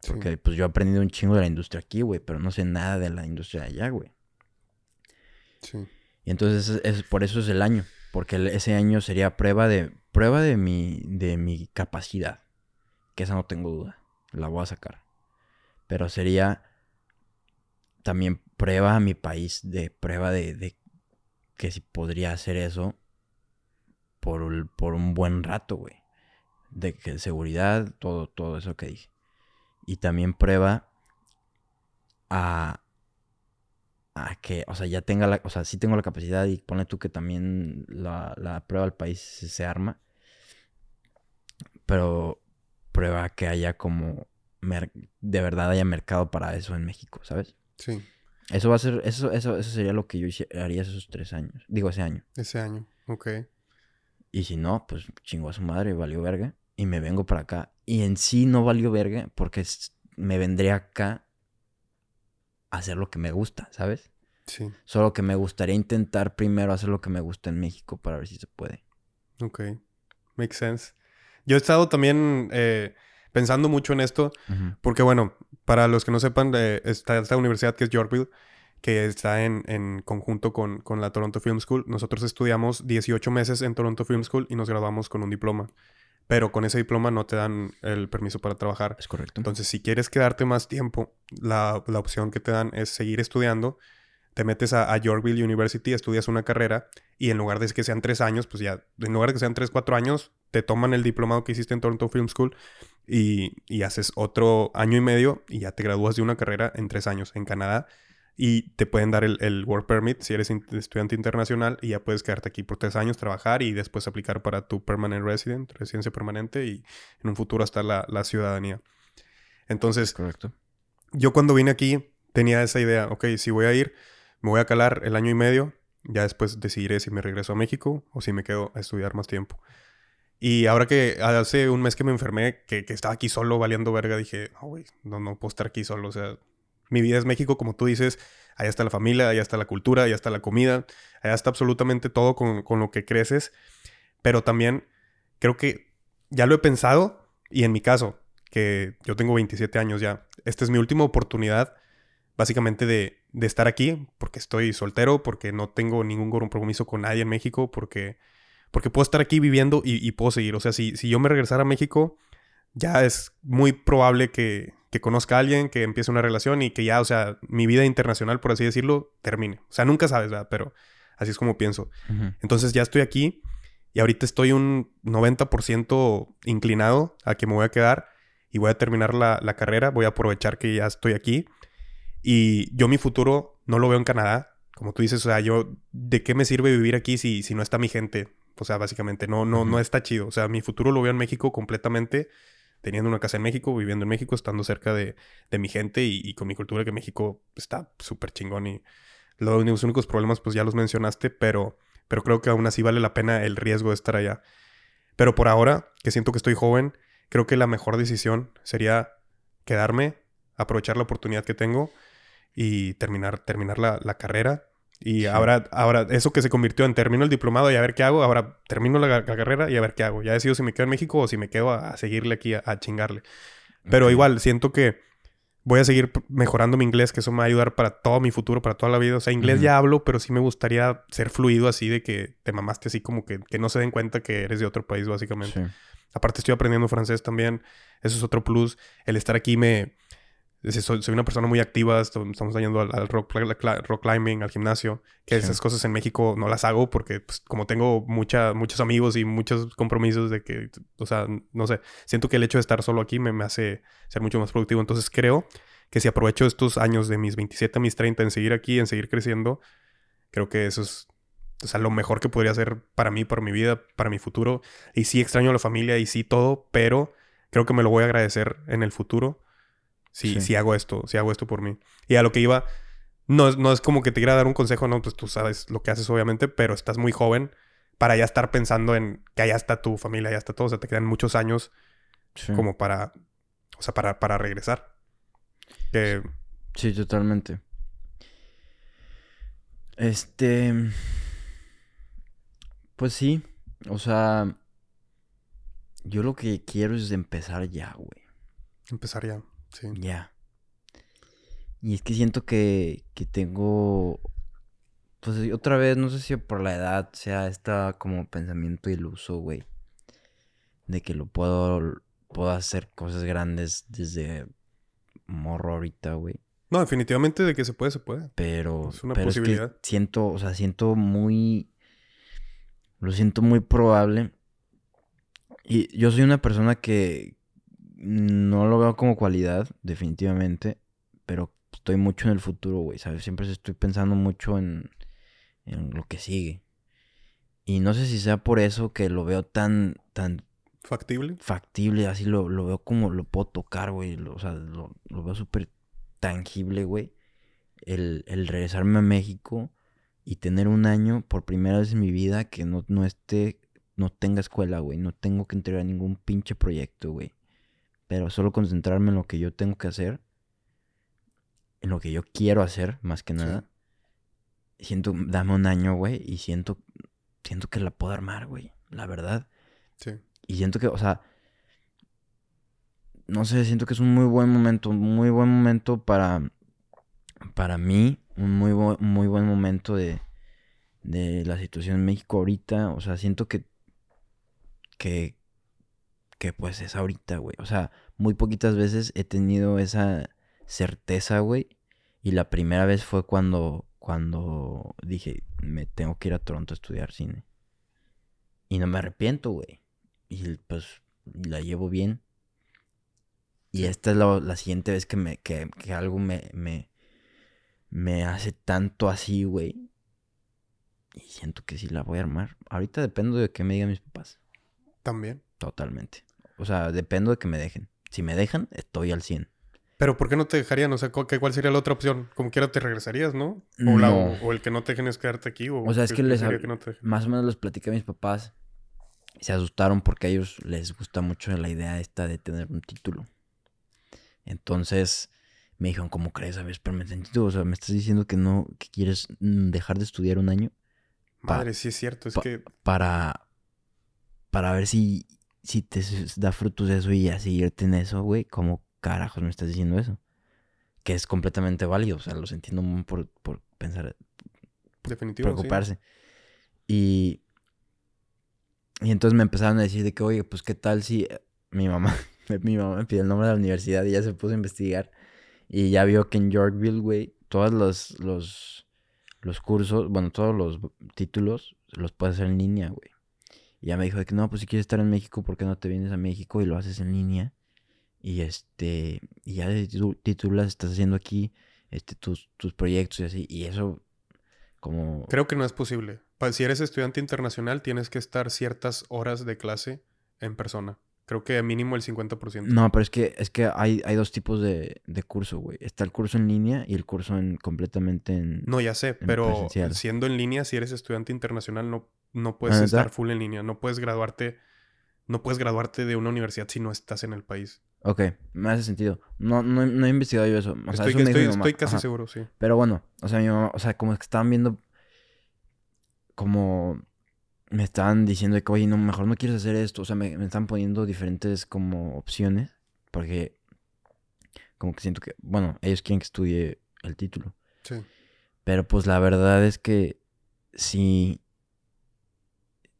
Porque pues yo he aprendido un chingo de la industria aquí, güey, pero no sé nada de la industria allá, güey. Sí. Y entonces es, por eso es el año, porque ese año sería prueba de prueba de mi, de mi capacidad. Que esa no tengo duda. La voy a sacar. Pero sería también prueba a mi país de prueba de, que si podría hacer eso por, por un buen rato, güey. De que seguridad, todo, todo eso que dije. Y también prueba a, a que, o sea, ya tenga la, o sea, sí tengo la capacidad y pone tú que también la, la prueba del país se, arma, pero prueba que haya como, de verdad haya mercado para eso en México, ¿sabes? Sí. Eso va a ser, eso, eso, eso sería lo que yo haría esos tres años, digo ese año. Ese año, ok. Y si no, pues chingo a su madre, valió verga, y me vengo para acá. Y en sí no valió verga porque me vendría acá hacer lo que me gusta, ¿sabes? Sí. Solo que me gustaría intentar primero hacer lo que me gusta en México para ver si se puede. Ok. Makes sense. Yo he estado también eh, pensando mucho en esto, porque bueno, para los que no sepan, eh, está esta universidad que es Yorkville, que está en, en conjunto con, con, la Toronto Film School. Nosotros estudiamos 18 meses en Toronto Film School y nos graduamos con un diploma pero con ese diploma no te dan el permiso para trabajar. Es correcto. Entonces, si quieres quedarte más tiempo, la, la opción que te dan es seguir estudiando. Te metes a, Yorkville University, estudias una carrera y en lugar de que sean tres años, pues ya, en lugar de que sean tres, cuatro años, te toman el diplomado que hiciste en Toronto Film School y, y haces otro año y medio y ya te gradúas de una carrera en tres años en Canadá y te pueden dar el, work permit si eres estudiante internacional y ya puedes quedarte aquí por tres años, trabajar y después aplicar para tu permanent resident, residencia permanente y en un futuro hasta la, la ciudadanía. Entonces, Correcto. yo cuando vine aquí tenía esa idea, ok, si voy a ir, me voy a calar el año y medio, ya después decidiré si me regreso a México o si me quedo a estudiar más tiempo. Y ahora que hace un mes que me enfermé, que, que estaba aquí solo valiendo verga, dije, no, güey, no, no puedo estar aquí solo, o sea, mi vida es México, como tú dices, allá está la familia, allá está la cultura, allá está la comida, allá está absolutamente todo con, lo que creces. Pero también creo que ya lo he pensado y en mi caso, que yo tengo 27 años ya, esta es mi última oportunidad básicamente de, estar aquí porque estoy soltero, porque no tengo ningún compromiso con nadie en México, porque, porque puedo estar aquí viviendo y, y puedo seguir. O sea, si, si yo me regresara a México, ya es muy probable que, que conozca a alguien, que empiece una relación y que ya, o sea, mi vida internacional, por así decirlo, termine. O sea, nunca sabes, ¿verdad? Pero así es como pienso. Entonces ya estoy aquí y ahorita estoy un 90% inclinado a que me voy a quedar y voy a terminar la, la carrera, voy a aprovechar que ya estoy aquí. Y yo mi futuro no lo veo en Canadá, como tú dices, o sea, yo, ¿de qué me sirve vivir aquí si, si no está mi gente? O sea, básicamente, no, no, no está chido. O sea, mi futuro lo veo en México completamente, teniendo una casa en México, viviendo en México, estando cerca de, de mi gente y, con mi cultura, que México está súper chingón. Y los únicos problemas, pues ya los mencionaste, pero, pero creo que aún así vale la pena el riesgo de estar allá. Pero por ahora, que siento que estoy joven, creo que la mejor decisión sería quedarme, aprovechar la oportunidad que tengo y terminar, terminar la, la carrera. Y ahora, ahora, eso que se convirtió en termino el diplomado y a ver qué hago, ahora termino la, carrera y a ver qué hago. Ya decido si me quedo en México o si me quedo a, seguirle aquí, a, chingarle. Pero igual, siento que voy a seguir mejorando mi inglés, que eso me va a ayudar para todo mi futuro, para toda la vida. O sea, inglés ya hablo, pero sí me gustaría ser fluido así de que te mamaste así como que, que no se den cuenta que eres de otro país, básicamente. Aparte estoy aprendiendo francés también. Eso es otro plus. El estar aquí me soy, una persona muy activa, estamos yendo al, rock, rock, climbing, al gimnasio, que esas cosas en México no las hago porque pues, como tengo mucha, muchos amigos y muchos compromisos de que, o sea, no sé, siento que el hecho de estar solo aquí me, me hace ser mucho más productivo. Entonces creo que si aprovecho estos años de mis 27 a mis 30 en seguir aquí, en seguir creciendo, creo que eso es o sea, lo mejor que podría hacer para mí, para mi vida, para mi futuro. Y sí extraño a la familia y sí todo, pero creo que me lo voy a agradecer en el futuro si, sí. hago esto, si hago esto por mí. Y a lo que iba, no, no es como que te quiera dar un consejo, no, pues tú sabes lo que haces obviamente, pero estás muy joven para ya estar pensando en que allá está tu familia, allá está todo, o sea, te quedan muchos años como para, o sea, para, para regresar. Sí, totalmente. Este, pues sí, o sea, yo lo que quiero es empezar ya, güey. Empezar ya. Sí. Ya. Y es que siento que, que tengo. Pues otra vez, no sé si por la edad sea esta como pensamiento iluso, güey. De que lo puedo. Puedo hacer cosas grandes desde morro ahorita, güey. No, definitivamente de que se puede, se puede. Pero. Es una posibilidad. siento, o sea, siento muy. Lo siento muy probable. Y yo soy una persona que, no lo veo como cualidad, definitivamente, pero estoy mucho en el futuro, güey, ¿sabes? Siempre estoy pensando mucho en, en lo que sigue. Y no sé si sea por eso que lo veo tan, tan... ¿Factible? Factible, así lo, lo veo como lo puedo tocar, güey. o sea, lo, lo veo súper tangible, güey. El, el, regresarme a México y tener un año por primera vez en mi vida que no, no esté, no tenga escuela, güey. No tengo que entregar ningún pinche proyecto, güey pero solo concentrarme en lo que yo tengo que hacer, en lo que yo quiero hacer, más que nada. Siento, dame un año, güey, y siento, siento que la puedo armar, güey, la verdad. Sí. Y siento que, o sea, no sé, siento que es un muy buen momento, un muy buen momento para, para mí, un muy, muy buen momento de, de la situación en México ahorita. O sea, siento que, que, que pues es ahorita, güey. O sea, muy poquitas veces he tenido esa certeza, güey. Y la primera vez fue cuando, cuando dije, me tengo que ir a Toronto a estudiar cine. Y no me arrepiento, güey. Y pues la llevo bien. Y esta es la, siguiente vez que, me, que, que algo me, me, me hace tanto así, güey. Y siento que sí la voy a armar. Ahorita dependo de qué me digan mis papás. También. Totalmente. O sea, dependo de que me dejen. Si me dejan, estoy al 100. Pero ¿por qué no te dejarían? O sea, ¿cuál sería la otra opción? Como quiera te regresarías, ¿no? O, el que no te dejen es quedarte aquí. O, sea, es que, les más o menos les platiqué a mis papás. Y se asustaron porque a ellos les gusta mucho la idea esta de tener un título. Entonces me dijeron, ¿cómo crees? A ver, espérame tantito. O sea, me estás diciendo que no, que quieres mm, dejar de estudiar un año. Madre, sí es cierto. Es que... Para, para ver si si te da frutos eso y así irte en eso, güey, ¿cómo carajos me estás diciendo eso? Que es completamente válido, o sea, los entiendo por, por pensar, Definitivo, preocuparse. Y, y entonces me empezaron a decir de que, oye, pues qué tal si eh, mi mamá, mi mamá me pidió el nombre de la universidad y ya se puso a investigar y ya vio que en Yorkville, güey, todos los, los, los cursos, bueno, todos los títulos los puedes hacer en línea, güey. Y ya me dijo de que no, pues si quieres estar en México, ¿por qué no te vienes a México y lo haces en línea? y este, y ya de titulas, estás haciendo aquí este, tus, tus proyectos y así, y eso como... Creo que no es posible. Si eres estudiante internacional, tienes que estar ciertas horas de clase en persona. Creo que mínimo el 50%. No, pero es que, es que hay, hay dos tipos de, de curso, güey. Está el curso en línea y el curso en completamente en. No, ya sé, pero siendo en línea, si eres estudiante internacional, no, no puedes estar full en línea. No puedes graduarte. No puedes graduarte de una universidad si no estás en el país. Ok, me hace sentido. No, no, no he investigado yo eso. O sea, estoy, estoy, estoy casi seguro, sí. Pero bueno, o sea, mi mamá, o sea, como es que estaban viendo como me estaban diciendo que, oye, no, mejor no quieres hacer esto. O sea, me, me están poniendo diferentes como opciones. Porque como que siento que, bueno, ellos quieren que estudie el título. Sí. Pero pues la verdad es que si,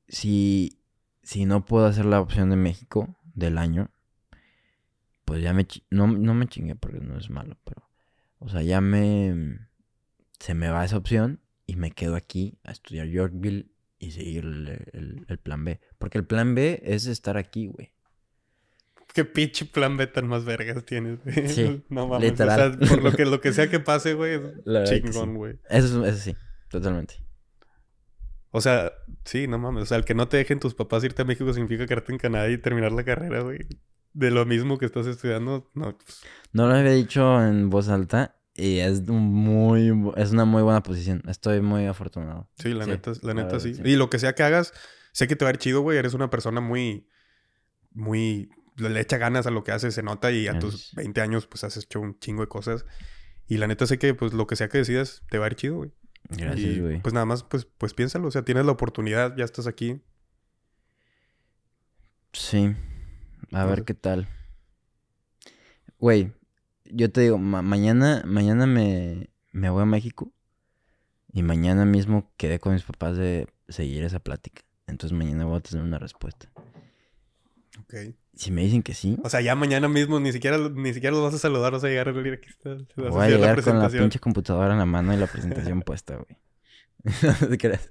si, si no puedo hacer la opción de México del año, pues ya me, no, no me chingué porque no es malo, pero, o sea, ya me, se me va esa opción y me quedo aquí a estudiar Yorkville y seguir el, plan B. Porque el plan B es estar aquí, güey. Qué pinche plan B tan más vergas tienes, güey. Sí, no mames. Literal. O sea, por lo que, lo que sea que pase, güey, chingón, güey. Eso, eso sí, totalmente. O sea, sí, no mames. O sea, el que no te dejen tus papás irte a México significa quedarte en Canadá y terminar la carrera, güey. De lo mismo que estás estudiando, no. Pues. No lo había dicho en voz alta, y es muy es una muy buena posición. Estoy muy afortunado. Sí, la neta, la neta sí. Y lo que sea que hagas, sé que te va a ir chido, güey. Eres una persona muy muy le echa ganas a lo que haces, se nota y a tus 20 años pues has hecho un chingo de cosas. Y la neta sé que pues lo que sea que decidas te va a ir chido, güey. Gracias, güey. Pues nada más pues pues piénsalo, o sea, tienes la oportunidad, ya estás aquí. Sí. A ver qué tal. Güey, yo te digo, mañana, mañana me, me voy a México y mañana mismo quedé con mis papás de seguir esa plática. Entonces mañana voy a tener una respuesta. Ok. Si me dicen que sí. O sea, ya mañana mismo ni siquiera, ni siquiera los vas a saludar, vas a llegar a aquí está. Voy a, llegar con la pinche computadora en la mano y la presentación puesta, güey. no te creas.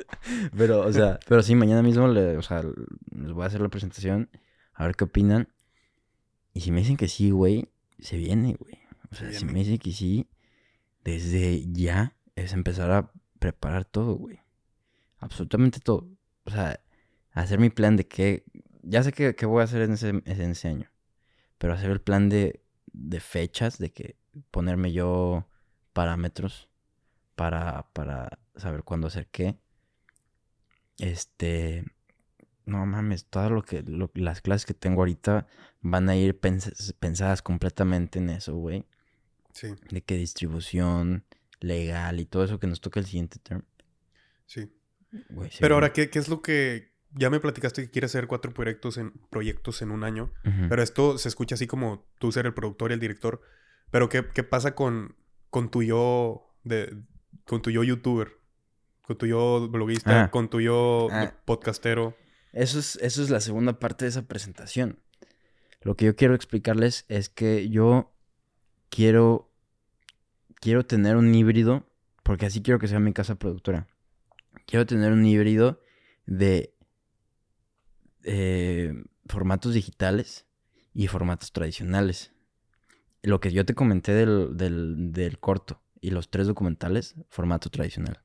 Pero, o sea, pero sí, mañana mismo le, o sea, les voy a hacer la presentación, a ver qué opinan. Y si me dicen que sí, güey, se viene, güey. O sea, si me dice que sí, desde ya es empezar a preparar todo, güey. Absolutamente todo. O sea, hacer mi plan de qué... Ya sé qué, voy a hacer en ese, en ese año. Pero hacer el plan de, de fechas, de que ponerme yo parámetros para, para saber cuándo hacer qué. Este, no mames, todo lo que, las clases que tengo ahorita van a ir pensadas completamente en eso, güey. De que distribución legal y todo eso que nos toca el siguiente term. Sí. pero ahora, ¿qué, ¿qué, es lo que... Ya me platicaste que quieres hacer cuatro proyectos en, proyectos en un año, pero esto se escucha así como tú ser el productor y el director. Pero ¿qué, qué pasa con, con tu yo de, con tu yo youtuber? Con tu yo bloguista, ah. con tu yo ah. podcastero. Eso es, eso es la segunda parte de esa presentación. Lo que yo quiero explicarles es que yo quiero, quiero tener un híbrido, porque así quiero que sea mi casa productora. Quiero tener un híbrido de eh, formatos digitales y formatos tradicionales. Lo que yo te comenté del, del, corto y los tres documentales, formato tradicional.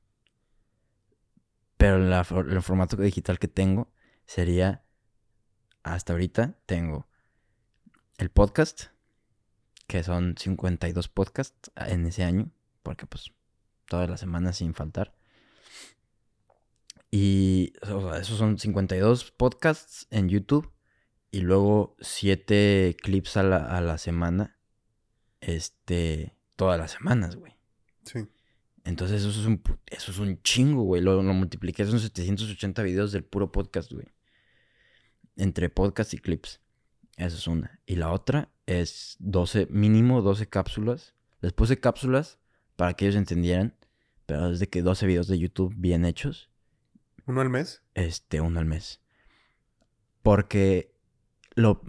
Pero el formato digital que tengo sería, hasta ahorita tengo el podcast, que son 52 podcasts en ese año, porque pues todas las semanas sin faltar. Y esos son 52 podcasts en YouTube y luego 7 clips a la, semana, este, todas las semanas, güey. Sí. Entonces eso es un, eso es un chingo, güey. Lo, lo multipliqué, son 780 videos del puro podcast, güey. Entre podcast y clips. Esa es una. Y la otra es 12, mínimo 12 cápsulas. Les puse cápsulas para que ellos entendieran. Pero es de que 12 videos de YouTube bien hechos. ¿Uno al mes? Este, uno al mes. Porque lo,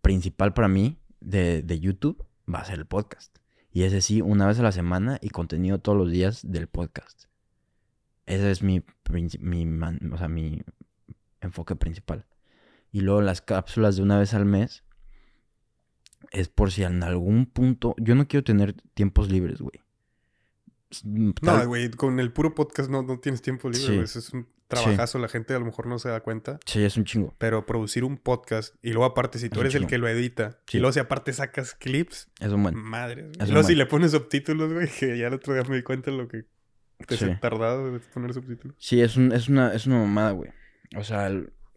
principal para mí de, YouTube va a ser el podcast. Y ese sí, una vez a la semana y contenido todos los días del podcast. Ese es mi, mi, o sea, mi enfoque principal. Y luego las cápsulas de una vez al mes es por si en algún punto. Yo no quiero tener tiempos libres, güey. No, güey, con el puro podcast no, no tienes tiempo libre, güey. Es un trabajazo, la gente a lo mejor no se da cuenta. Sí, es un chingo. Pero producir un podcast y luego aparte, si tú eres el que lo edita y luego si aparte sacas clips. Es un buen. Madre. Y luego si le pones subtítulos, güey, que ya el otro día me di cuenta lo que te sí. tardado de poner subtítulos. Sí, es, un, es, una, es una mamada, güey. O sea,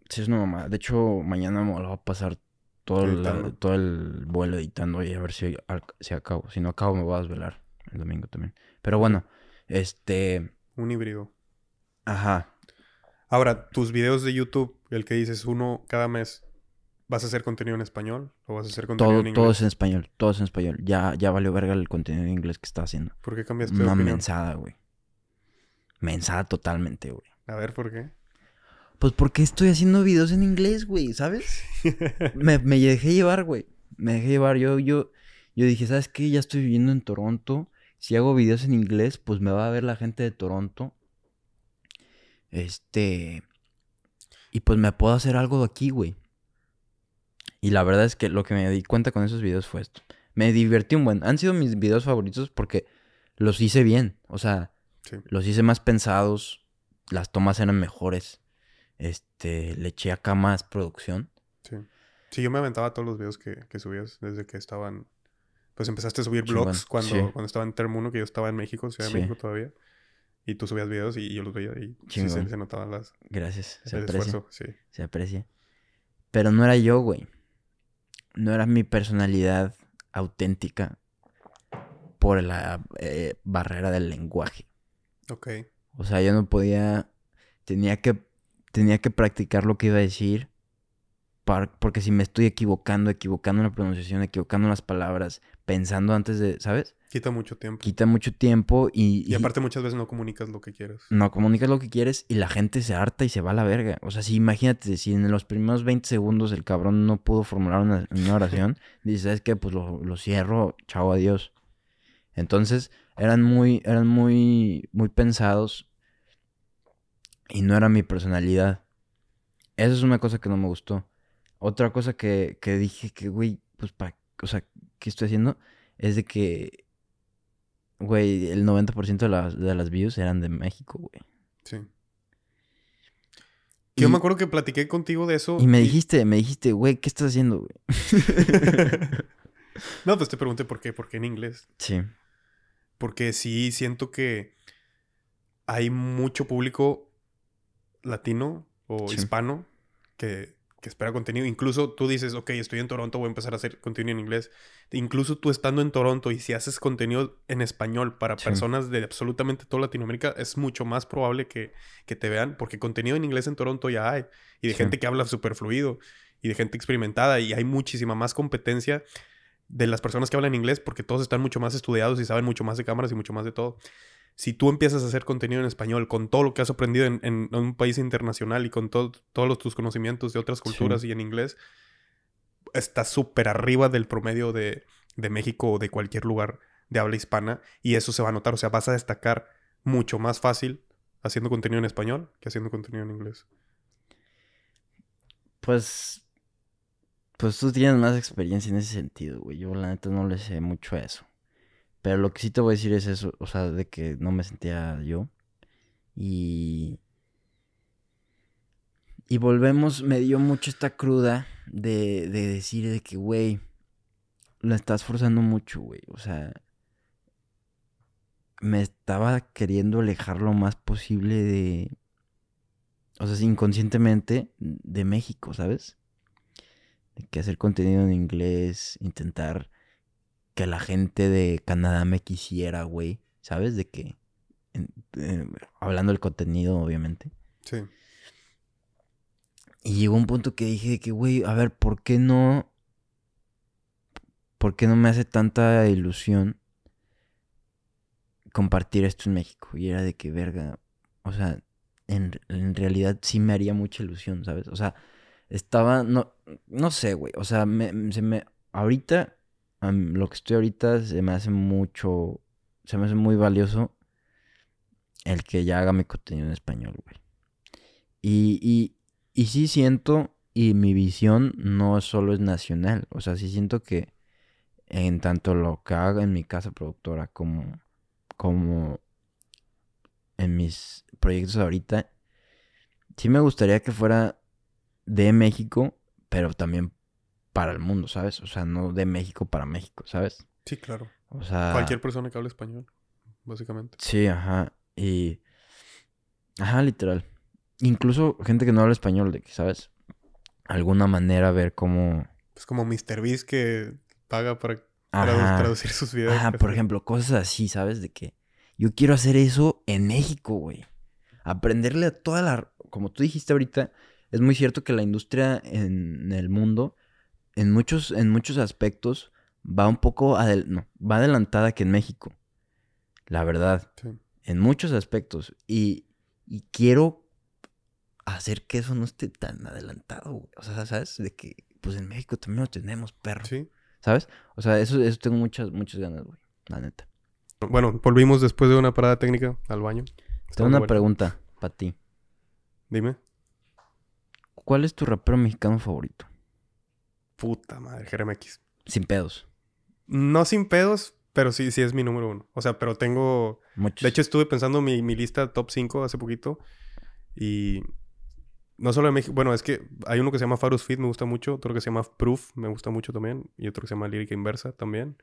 sí es una mamada. De hecho, mañana me lo va a pasar todo, el, todo el vuelo editando y a ver si, si acabo. Si no acabo, me voy a desvelar el domingo también. Pero bueno, este. Un híbrido. Ajá. Ahora, tus videos de YouTube, el que dices uno cada mes, ¿vas a hacer contenido en español o vas a hacer contenido todo, en inglés? Todo es en español, todo es en español. Ya, ya valió verga el contenido en inglés que está haciendo. ¿Por qué cambiaste de Una opinión? mensada, güey. Mensada totalmente, güey. A ver, ¿por qué? Pues porque estoy haciendo videos en inglés, güey, ¿sabes? me, me dejé llevar, güey. Me dejé llevar. Yo, yo, yo dije, ¿sabes qué? Ya estoy viviendo en Toronto. Si hago videos en inglés, pues me va a ver la gente de Toronto. Este. Y pues me puedo hacer algo de aquí, güey. Y la verdad es que lo que me di cuenta con esos videos fue esto. Me divertí un buen. Han sido mis videos favoritos porque los hice bien. O sea, Sí. los hice más pensados. Las tomas eran mejores. Este, le eché acá más producción. Sí. Sí, yo me aventaba todos los videos que, que subías desde que estaban... Pues empezaste a subir vlogs cuando, sí. cuando estaba en Term 1, que yo estaba en México, Ciudad Sí. de México todavía. Y tú subías videos y yo los veía y sí se, Chingón. se notaban las, Gracias. Se el aprecia. esfuerzo. Sí. Se aprecia. Pero no era yo, güey. No era mi personalidad auténtica por la eh, barrera del lenguaje. Ok. O sea, yo no podía. Tenía que. Tenía que practicar lo que iba a decir. par- porque si me estoy equivocando, equivocando en la pronunciación, equivocando en las palabras, pensando antes de. ¿Sabes? Quita mucho tiempo. Quita mucho tiempo y. Y aparte muchas veces no comunicas lo que quieres. No comunicas lo que quieres y la gente se harta y se va a la verga. O sea, si imagínate, si en los primeros 20 segundos el cabrón no pudo formular una, una oración, dices, ¿sabes qué? Pues lo, lo cierro, chao, adiós. Entonces, eran muy, eran muy, muy pensados y no era mi personalidad. Esa es una cosa que no me gustó. Otra cosa que, que dije que, güey, pues, pa, o sea, ¿qué estoy haciendo? Es de que, güey, el 90% de las, de las views eran de México, güey. Sí. Que Yo me acuerdo que platiqué contigo de eso. Y me dijiste, me dijiste, güey, ¿qué estás haciendo, güey? no, pues te pregunté por qué. ¿Por qué en inglés? Sí. Porque sí siento que hay mucho público latino o Sí. hispano que, que espera contenido. Incluso tú dices, ok, estoy en Toronto, voy a empezar a hacer contenido en inglés. Incluso tú estando en Toronto y si haces contenido en español para Sí. personas de absolutamente toda Latinoamérica, es mucho más probable que, que te vean, porque contenido en inglés en Toronto ya hay. Y de Sí. gente que habla súper fluido y de gente experimentada. Y hay muchísima más competencia de las personas que hablan inglés porque todos están mucho más estudiados y saben mucho más de cámaras y mucho más de todo. Si tú empiezas a hacer contenido en español con todo lo que has aprendido en, en- en un país internacional y con todo- todos los- tus conocimientos de otras culturas y en inglés, estás súper arriba del promedio de, de México o de cualquier lugar de habla hispana y eso se va a notar. O sea, vas a destacar mucho más fácil haciendo contenido en español que haciendo contenido en inglés. Pues. Pues tú tienes más experiencia en ese sentido, güey. Yo, la neta, no le sé mucho a eso. Pero lo que sí te voy a decir es eso, o sea, de que no me sentía yo. Y. Y volvemos, me dio mucho esta cruda de, de decir de que, güey, la estás forzando mucho, güey. O sea, me estaba queriendo alejar lo más posible de, o sea, inconscientemente de México, ¿sabes? De que hacer contenido en inglés, intentar que la gente de Canadá me quisiera, güey, ¿sabes? De que, en- eh, hablando del contenido, obviamente. Sí. Y llegó un punto que dije que, güey, a ver, ¿por qué no? ¿Por qué no me hace tanta ilusión compartir esto en México? Y era de que, verga, o sea, en, en realidad sí me haría mucha ilusión, ¿sabes? O sea, estaba, no, no sé, güey, o sea, me, se me, ahorita, lo que estoy ahorita se me hace mucho, se me hace muy valioso el que ya haga mi contenido en español, güey. Y, y, y sí siento, y mi visión no solo es nacional, o sea, sí siento que, en tanto lo que haga en mi casa productora como, como en mis proyectos ahorita, sí me gustaría que fuera de México, pero también para el mundo, ¿sabes? O sea, no de México para México, ¿sabes? Sí, claro. O sea... Cualquier persona que hable español, básicamente. Sí, ajá. Y... Ajá, literal. Incluso gente que no habla español, de que, ¿sabes? Alguna manera ver cómo... Es como Mr. Beast que paga para traducir sus videos. Ajá, por ejemplo, cosas así, ¿sabes? De que yo quiero hacer eso en México, güey. Aprenderle a toda la... Como tú dijiste ahorita, es muy cierto que la industria en el mundo, en muchos, en muchos aspectos, va un poco no, va adelantada que en México. La verdad. En muchos aspectos. Y, y, quiero hacer que eso no esté tan adelantado, güey. O sea, ¿sabes? De que, pues en México también lo tenemos, perro. Sí. ¿Sabes? O sea, eso, eso tengo muchas, muchas ganas, güey. La neta. Bueno, volvimos después de una parada técnica al baño. Tengo una pregunta para ti. Dime. ¿Cuál es tu rapero mexicano favorito? Puta madre, Jeremy Sin pedos. No sin pedos, pero sí, sí es mi número uno. O sea, pero tengo... Muchos. De hecho, estuve pensando mi, mi lista top 5 hace poquito. Y no solo en México, bueno, es que hay uno que se llama Farus Fit, me gusta mucho, otro que se llama Proof, me gusta mucho también, y otro que se llama Lírica Inversa también.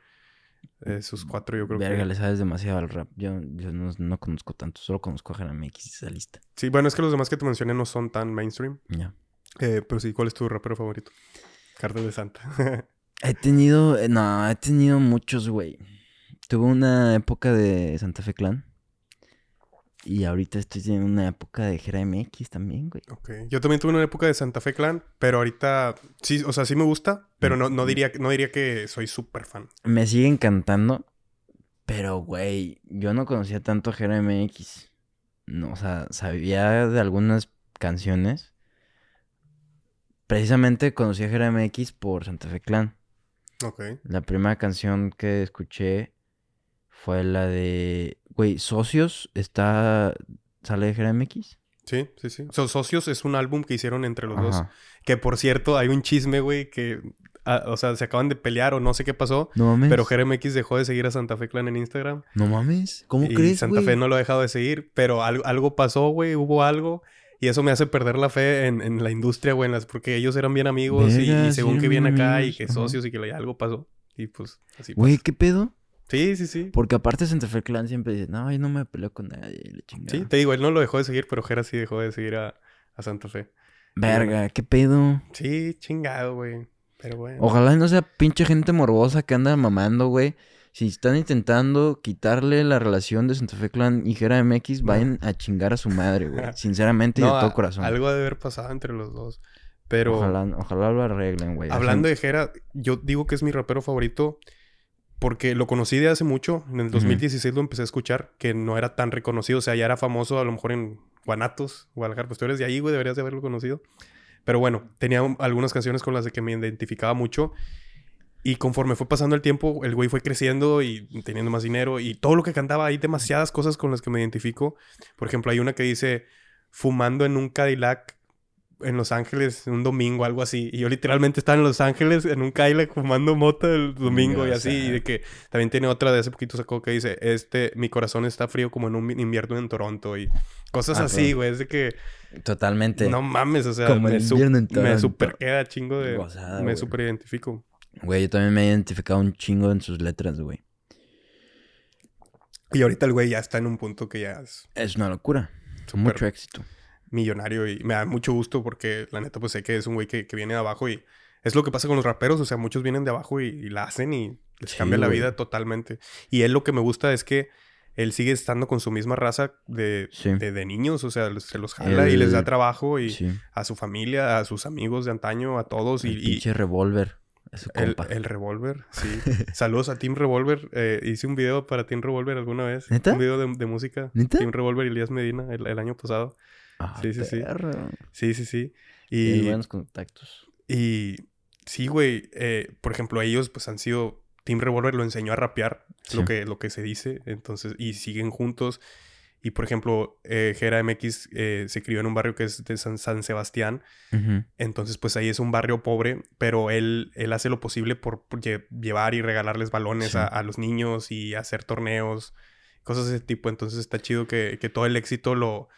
Esos cuatro yo creo Verga, le sabes demasiado al rap. Yo, yo no, conozco tanto, solo conozco a X esa lista. Sí, bueno, es que los demás que te mencioné no son tan mainstream. Ya. Eh, pero sí, ¿cuál es tu rapero favorito? Cartel de Santa. he tenido, eh, no, he tenido muchos, güey. Tuve una época de Santa Fe Clan. Y ahorita estoy en una época de Jera MX también, güey. Ok. Yo también tuve una época de Santa Fe Clan, pero ahorita sí, o sea, sí me gusta, pero no, no, diría, no diría que soy súper fan. Me sigue encantando, pero, güey, yo no conocía tanto a Jera MX. No, o sea, sabía de algunas canciones. Precisamente conocí a Jera MX por Santa Fe Clan. Ok. La primera canción que escuché fue la de Güey, Socios está. ¿Sale de GRMX? Sí, sí, sí. Socios es un álbum que hicieron entre los dos. Que por cierto, hay un chisme, güey, que. Ah, o sea, se acaban de pelear o no sé qué pasó. No mames. Pero GRMX dejó de seguir a Santa Fe Clan en Instagram. No mames. ¿Cómo y crees? Santa Fe no lo ha dejado de seguir. Pero algo, pasó, güey. Hubo algo. Y eso me hace perder la fe en, la industria, güey. Porque ellos eran bien amigos. y, según que viene acá y que socios y que algo pasó. Y pues así Güey, ¿qué pedo? Sí, sí, sí. Porque aparte Santa Fe Clan siempre dice, no, yo no me peleo con nadie, le Sí, te digo, él no lo dejó de seguir, pero Jera sí dejó de seguir a, Santa Fe. Verga, ¿qué pedo? Sí, chingado, güey. Pero bueno. Ojalá no sea pinche gente morbosa que anda mamando, güey. Si están intentando quitarle la relación de Santa Fe Clan y Jera MX, vayan a chingar a su madre, güey. Sinceramente y de todo corazón. Algo de haber pasado entre los dos. Pero. Ojalá, ojalá lo arreglen, güey. Hablando de Jera, yo digo que es mi rapero favorito porque lo conocí de hace mucho. En el 2016 lo empecé a escuchar, que no era tan reconocido. O sea, ya era famoso a lo mejor en Guanatos, Guadalajara. Pues tú eres de ahí, güey, deberías de haberlo conocido. Pero bueno, tenía algunas canciones con las que me identificaba mucho. Y conforme fue pasando el tiempo, el güey fue creciendo y teniendo más dinero. Y todo lo que cantaba, hay demasiadas cosas con las que me identifico. Por ejemplo, hay una que dice, fumando en un Cadillac en Los Ángeles un domingo, algo así. Y yo literalmente estaba en Los Ángeles en un Cadillac fumando mota el domingo y así. Y de que también tiene otra de hace poquito sacó que dice, este, mi corazón está frío como en un invierno en Toronto y cosas ah, así, güey. Es de que... Totalmente. No mames, o sea, me, me super queda chingo de... me super identifico. Güey, yo también me he identificado un chingo en sus letras, güey. Y ahorita el güey ya está en un punto que ya es... Es una locura. Mucho éxito millonario y me da mucho gusto porque la neta pues sé que es un güey que, viene de abajo y es lo que pasa con los raperos, o sea, muchos vienen de abajo y, la hacen y les cambia la vida totalmente. Y él lo que me gusta es que él sigue estando con su misma raza de, de, niños, o sea, se los jala y les da trabajo y a su familia, a sus amigos de antaño, a todos. El y, pinche revólver. El, el revólver, sí. Saludos a Team Revolver. Eh, hice un video para Team Revolver alguna vez. ¿Neta? Un video de, música. ¿Neta? Team Revolver y Elías Medina el año pasado. Ah, sí, sí, sí. Sí, sí, sí. Y, buenos contactos. Y sí, güey. Eh, por ejemplo, ellos pues han sido... Team Revolver lo enseñó a rapear, lo, que, lo que se dice. Entonces, y siguen juntos. Y por ejemplo, eh, MX eh, se crió en un barrio que es de San, Sebastián. Entonces, pues ahí es un barrio pobre, pero él, él hace lo posible por, llevar y regalarles balones a, los niños y hacer torneos, cosas de ese tipo. Entonces está chido que, que todo el éxito lo,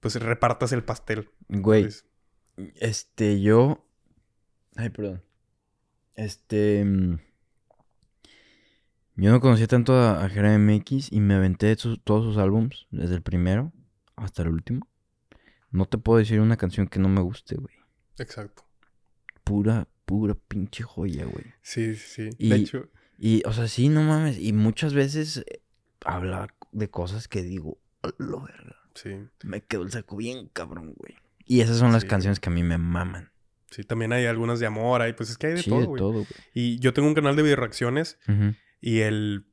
pues repartas el pastel. Güey, este, yo... Ay, perdón. Este... Yo no conocía tanto a, a MX y me aventé todos sus álbums, desde el primero hasta el último. No te puedo decir una canción que no me guste, güey. Exacto. Pura, pura pinche joya, güey. Sí, sí. Y, de hecho. Y, o sea, sí, no mames. Y muchas veces eh, habla de cosas que digo, lo verga. Sí. Me quedó el saco bien cabrón, güey. Y esas son las canciones que a mí me maman. Sí, también hay algunas de amor, hay, pues es que hay de todo, güey. todo, güey. Y yo tengo un canal de video reacciones y el,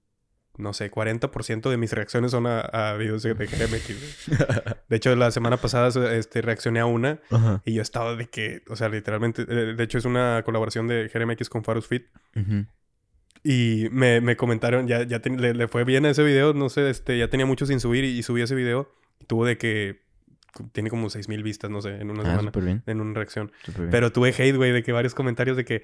no sé, 40% de mis reacciones son a, videos de, de De hecho, la semana pasada este, reaccioné a una y yo estaba de que, o sea, literalmente, eh, de hecho es una colaboración de GMX con Farus Fit. Y me, me, comentaron, ya, ya le, fue bien a ese video, no sé, este, ya tenía mucho sin subir y, subí ese video. tuvo de que tiene como 6000 vistas, no sé, en una ah, semana. En una reacción. Pero tuve hate, güey, de que varios comentarios de que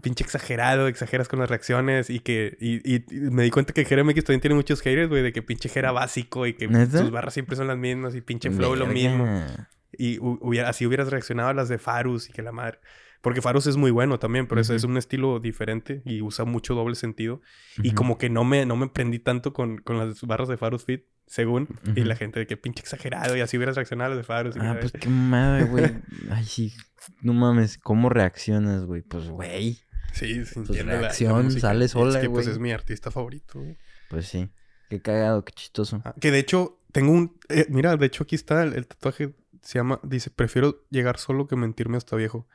pinche exagerado, exageras con las reacciones y que... Y, me di cuenta que GRMX también tiene muchos haters, güey, de que pinche Jera básico y que sus barras siempre son las mismas y pinche flow lo mismo. Y así hubieras reaccionado a las de Farus y que la madre... Porque Farus es muy bueno también, pero es un estilo diferente y usa mucho doble sentido. Y como que no me, no me prendí tanto con, con las barras de Farus Fit, según. Y la gente de que pinche exagerado y así hubieras reaccionado a las de Farus. Ah, pues qué madre, güey. Ay, sí. No mames, ¿cómo reaccionas, güey? Pues, güey. Sí, sin pues reacción, sale sola, Es que pues es mi artista favorito, güey. Pues sí. Qué cagado, qué chistoso. Ah, que de hecho, tengo un... Eh, mira, de hecho aquí está el, tatuaje. Se llama... Dice, prefiero llegar solo que mentirme hasta viejo.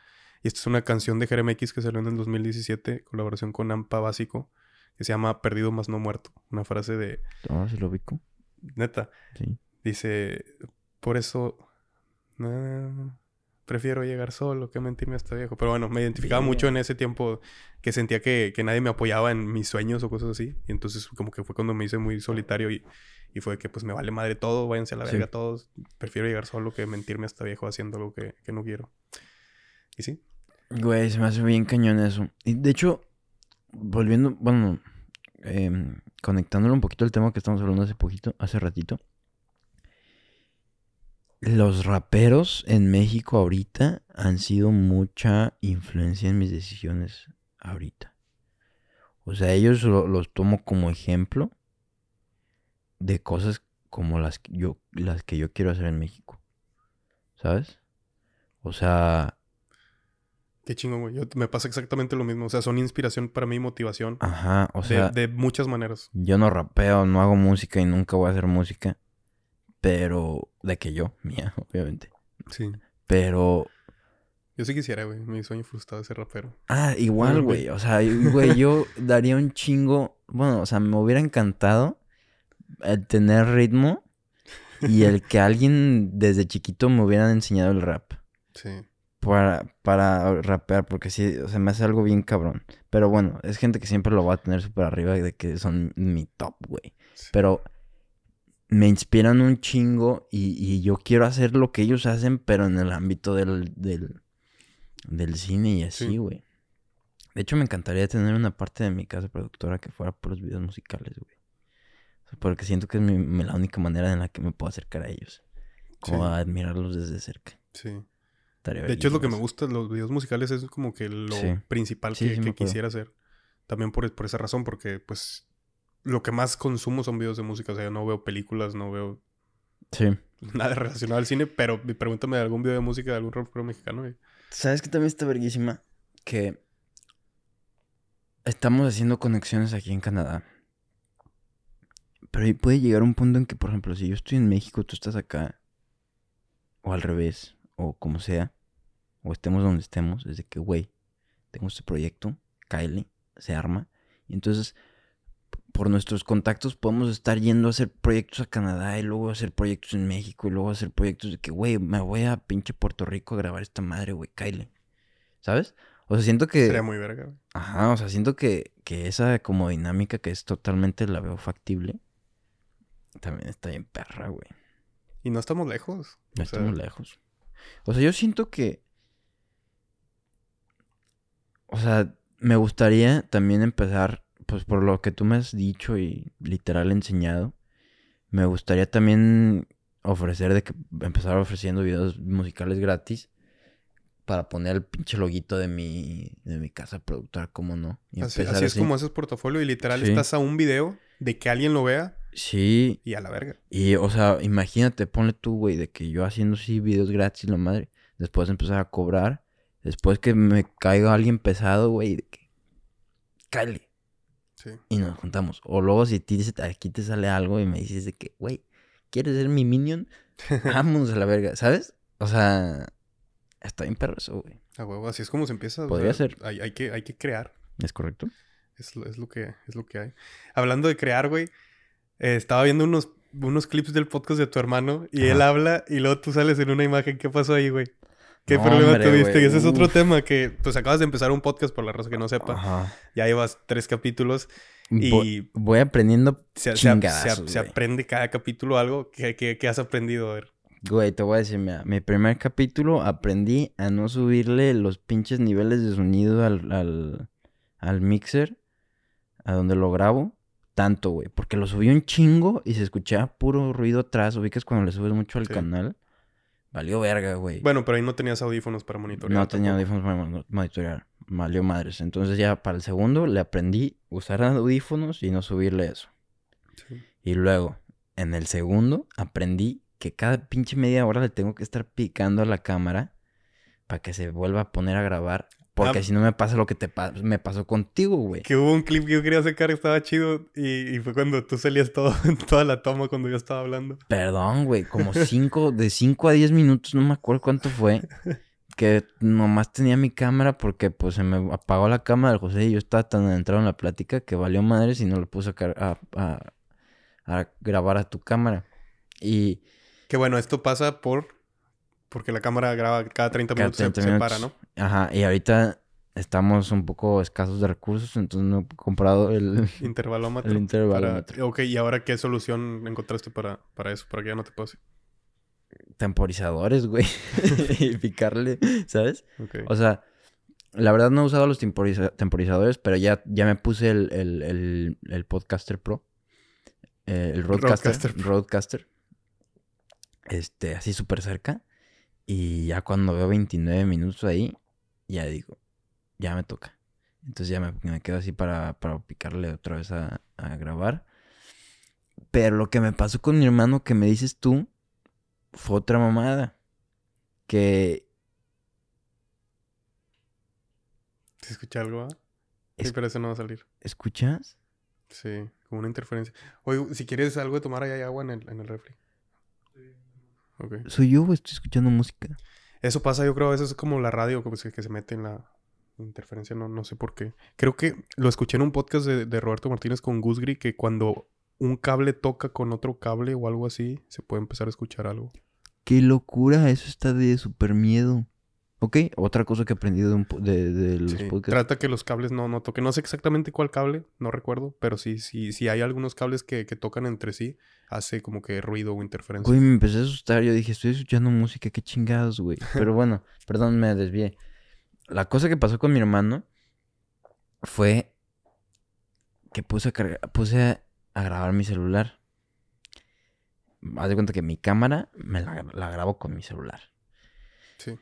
Y esta es una canción de Jeremy X que salió en el 2017. Colaboración con Ampa Básico. Que se llama Perdido más no muerto. Una frase de... Ah, ¿se lo ubico? Neta. Sí. Dice... Por eso... prefiero llegar solo que mentirme hasta viejo. Pero bueno, me identificaba mucho en ese tiempo que sentía que, que, nadie me apoyaba en mis sueños o cosas así. Y entonces como que fue cuando me hice muy solitario y, y fue que pues me vale madre todo, váyanse a la verga todos. Prefiero llegar solo que mentirme hasta viejo haciendo algo que, que no quiero. Y sí. Güey, se me hace bien cañón eso. Y de hecho, volviendo, bueno, eh, conectándolo un poquito al tema que estamos hablando hace poquito, hace ratito los raperos en México ahorita han sido mucha influencia en mis decisiones ahorita. O sea, ellos los tomo como ejemplo de cosas como las que yo, las que yo quiero hacer en México. ¿Sabes? O sea... Qué chingón, güey. me pasa exactamente lo mismo. O sea, son inspiración para mí, motivación. Ajá, o sea... De, de muchas maneras. Yo no rapeo, no hago música y nunca voy a hacer música. Pero, de que yo, mía, obviamente. Sí. Pero. Yo sí quisiera, güey. Mi sueño frustrado es ser rapero. Ah, igual, güey. O sea, güey, yo daría un chingo. Bueno, o sea, me hubiera encantado el tener ritmo y el que alguien desde chiquito me hubieran enseñado el rap. Sí. Para, para rapear, porque sí, o sea, me hace algo bien cabrón. Pero bueno, es gente que siempre lo va a tener súper arriba de que son mi top, güey. Pero me inspiran un chingo y, yo quiero hacer lo que ellos hacen, pero en el ámbito del, del, cine y así, güey. De hecho, me encantaría tener una parte de mi casa productora que fuera por los videos musicales, güey. porque siento que es la única manera en la que me puedo acercar a ellos. Como a admirarlos desde cerca. Sí. de hecho, es lo que me gusta los videos musicales, es como que lo principal que, quisiera hacer. También por, por esa razón, porque pues lo que más consumo son videos de música. O sea, no veo películas, no veo sí. nada relacionado al cine, pero pregúntame de algún video de música de algún rapero mexicano. ¿Sabes que también está verguísima? Que estamos haciendo conexiones aquí en Canadá. Pero puede llegar un punto en que, por ejemplo, si yo estoy en México, tú estás acá, o al revés, o como sea, o estemos donde estemos, es de que, güey, tengo este proyecto, Kylie, se arma. Y entonces por nuestros contactos podemos estar yendo a hacer proyectos a Canadá y luego hacer proyectos en México y luego hacer proyectos de que, güey, me voy a pinche Puerto Rico a grabar esta madre, güey, Kyle. ¿Sabes? O sea, siento que... Sería muy verga. Ajá, o sea, siento que, que esa como dinámica que es totalmente la veo factible. También está bien perra, güey. Y no estamos lejos. No estamos lejos. O sea, yo siento que. O sea, me gustaría también empezar, pues por lo que tú me has dicho y literal enseñado. Me gustaría también ofrecer de que empezar ofreciendo videos musicales gratis para poner el pinche loguito de mi, de mi casa productora, ¿cómo no? así, es como haces portafolio y literal estás a un video de que alguien lo vea. Sí. Y a la verga. Y, o sea, imagínate, ponle tú, güey, de que yo haciendo así videos gratis, la madre, después empezar a cobrar, después que me caiga alguien pesado, güey, de que, cállate. Sí. Y nos juntamos. O luego si aquí te sale algo y me dices de que, güey, ¿quieres ser mi minion? Vámonos a la verga, ¿sabes? O sea, Está bien perro eso, güey. A huevo, así es como se empieza. Podría ser. Hay, que, hay que crear. ¿Es correcto? Es, lo que, es lo que hay. Hablando de crear, güey, eh, estaba viendo unos, unos clips del podcast de tu hermano y él habla y luego tú sales en una imagen. ¿Qué pasó ahí, güey? ¿Qué problema tuviste? Y ese es otro tema que, pues acabas de empezar un podcast por la raza que no sepa. Ajá. Ya llevas tres capítulos y... Voy, aprendiendo se, se, aprende cada capítulo algo. ¿Qué, qué has aprendido? A ver. Güey, te voy a decir, mira, mi primer capítulo aprendí a no subirle los pinches niveles de sonido al, al, mixer, a donde lo grabo, tanto, güey. Porque lo subí un chingo y se escuchaba puro ruido atrás. Ubicas cuando le subes mucho al canal. Valió verga, güey. Bueno, pero ahí no tenías audífonos para monitorear. No tenía audífonos para monitorear. Valió madres. Entonces ya para el segundo le aprendí usar audífonos y no subirle eso. Y luego, en el segundo, aprendí que cada pinche media hora le tengo que estar picando a la cámara para que se vuelva a poner a grabar. Porque ah. si no me pasa lo que te me pasó contigo, güey. Que hubo un clip que yo quería sacar, estaba chido. Y, fue cuando tú salías todo, toda la toma cuando yo estaba hablando. Perdón, güey. Como cinco, de 5 a 10 minutos, no me acuerdo cuánto fue. Que nomás tenía mi cámara porque pues se me apagó la cámara del José y yo estaba tan adentrado en la plática que valió madre si no le puse a, a, a grabar a tu cámara. Y que bueno, esto pasa por... Porque la cámara graba cada 30 minutos, se, para, ¿no? Ajá, y ahorita estamos un poco escasos de recursos, entonces no he comprado el... Intervalómetro. El intervalómetro. Ok, ¿y ahora qué solución encontraste para, para eso? Para que ya no te pase. Temporizadores, güey. y picarle, ¿sabes? O sea, la verdad no he usado los temporizadores, pero ya, ya me puse el, el, el, Podcaster Pro. Eh, el Roadcaster. Roadcaster. Roadcaster este, así súper cerca. Y ya cuando veo 29 minutos ahí, ya digo, ya me toca. Entonces ya me, quedo así para, para, picarle otra vez a, a, grabar. Pero lo que me pasó con mi hermano que me dices tú, fue otra mamada. Que... ¿Se escucha algo? Sí, pero eso no va a salir. ¿Escuchas? Sí, como una interferencia. Oye, si quieres algo de tomar, ahí hay agua en el, en el refri. Soy yo o estoy escuchando música. Eso pasa, yo creo, eso es como la radio que, que se mete en la interferencia, no, no sé por qué. Creo que lo escuché en un podcast de, Roberto Martínez con Gusgri, que cuando un cable toca con otro cable o algo así, se puede empezar a escuchar algo. Qué locura, eso está de súper miedo. Ok, otra cosa que he aprendido de, de, los podcasts. Trata que los cables no, no toquen. No sé exactamente cuál cable, no recuerdo, pero sí, sí, sí hay algunos cables que, que tocan entre sí, hace como que ruido o interferencia. Güey, me empecé a asustar. Yo dije, estoy escuchando música, qué chingados, güey. Pero bueno, perdón, me desvié. La cosa que pasó con mi hermano fue que puse a, puse a grabar mi celular. Haz de cuenta que mi cámara me la, la grabo con mi celular. Sí.